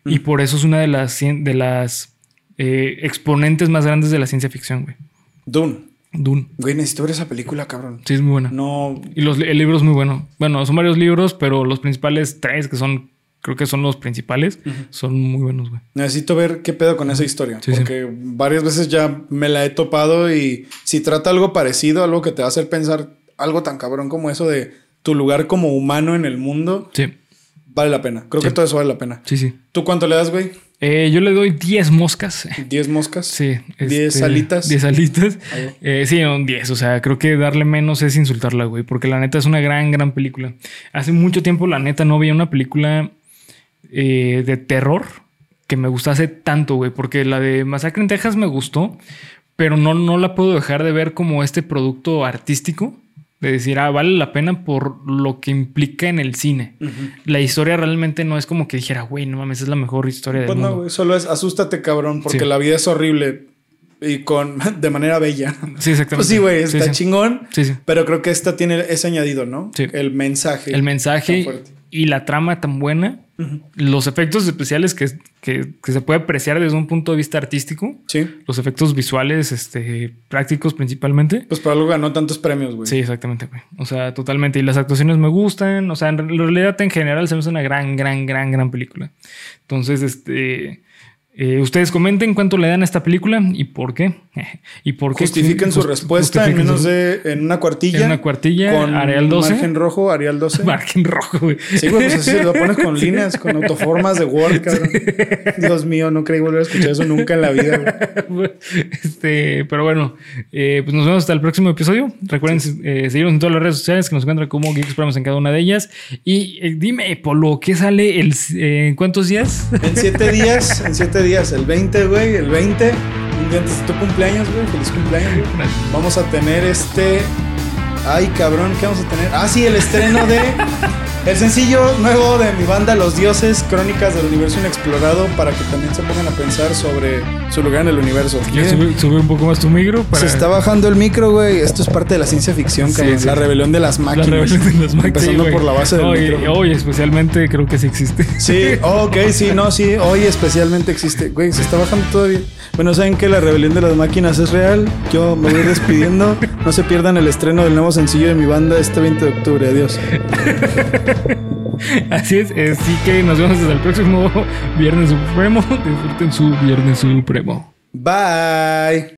Y por eso es una de las, de las eh, exponentes más grandes de la ciencia ficción, güey. Dune. Dune. Güey, necesito ver esa película, cabrón. Sí, es muy buena. No. Y los, el libro es muy bueno. Bueno, son varios libros, pero los principales tres, que son, creo que son los principales, son muy buenos, güey. Necesito ver qué pedo con esa historia. Sí, sí. porque varias veces ya me la he topado y si trata algo parecido, algo que te va a hacer pensar algo tan cabrón como eso de tu lugar como humano en el mundo, Sí, vale la pena. Creo que todo eso vale la pena. sí, sí. ¿Tú cuánto le das, güey? Eh, yo le doy 10 moscas. 10 moscas. Sí. 10 este, alitas. 10 alitas. Ah, Eh, sí, un 10. O sea, creo que darle menos es insultarla, güey. Porque la neta es una gran, gran película. Hace mucho tiempo, la neta, no veía una película eh, de terror que me gustase tanto, güey. Porque la de Masacre en Texas me gustó, pero no, no la puedo dejar de ver como este producto artístico. De decir, ah, vale la pena por lo que implica en el cine. La historia realmente no es como que dijera, güey, no mames, es la mejor historia del Pues no, mundo. solo es asústate, cabrón, porque Sí. la vida es horrible y con [laughs] de manera bella. Sí, exactamente. Pues sí, güey, está sí. chingón. Sí, sí. Pero creo que esta tiene ese añadido, ¿no? Sí. El mensaje. El mensaje y la trama tan buena, Los efectos especiales que, que- que se puede apreciar desde un punto de vista artístico, Sí. los efectos visuales, este, prácticos principalmente. Pues por algo ganó tantos premios, güey. Sí, exactamente, güey. O sea, totalmente. Y las actuaciones me gustan. O sea, en realidad en general se me hace una gran, gran, gran, gran película. Entonces, este... eh, ustedes comenten cuánto le dan a esta película y por qué. [laughs] y por qué. Justifiquen su Just- respuesta en menos de en una cuartilla. En una cuartilla, con Arial 12. Margen rojo, Arial [laughs] 12. Margen rojo, güey. Sí, güey, pues así lo pones con [laughs] líneas, con autoformas de Word, cabrón. Dios mío, no creí volver a escuchar eso nunca en la vida, güey. este, pero bueno, eh, pues nos vemos hasta el próximo episodio. Recuerden eh, seguirnos en todas las redes sociales que nos encuentran como Geek Supremos en cada una de ellas. Y eh, dime, Polo, ¿qué sale el, en cuántos días? En siete días, en siete días, el 20, güey, el 20, un día antes de tu cumpleaños, güey, feliz cumpleaños, güey. Vamos a tener este. Ay, cabrón, ¿qué vamos a tener? Ah, sí, el estreno de. El sencillo nuevo de mi banda Los Dioses, Crónicas del Universo Inexplorado, para que también se pongan a pensar sobre su lugar en el universo. ¿Quieres subir, subir un poco más tu micro? Para... Se está bajando el micro, güey. Esto es parte de la ciencia ficción, Sí, sí. La rebelión de las La máquinas. rebelión de las máquinas. Empezando sí, por la base del Hoy, micro. hoy especialmente creo que sí existe. Sí, ok, sí, no, sí, hoy especialmente existe. Güey, se está bajando todavía. Bueno, saben que la rebelión de las máquinas es real. Yo me voy despidiendo. No se pierdan el estreno del nuevo sencillo de mi banda este 20 de octubre. Adiós. [laughs] Así es, así que nos vemos hasta el próximo [laughs] Viernes Supremo. Disfruten su Viernes Supremo. Bye.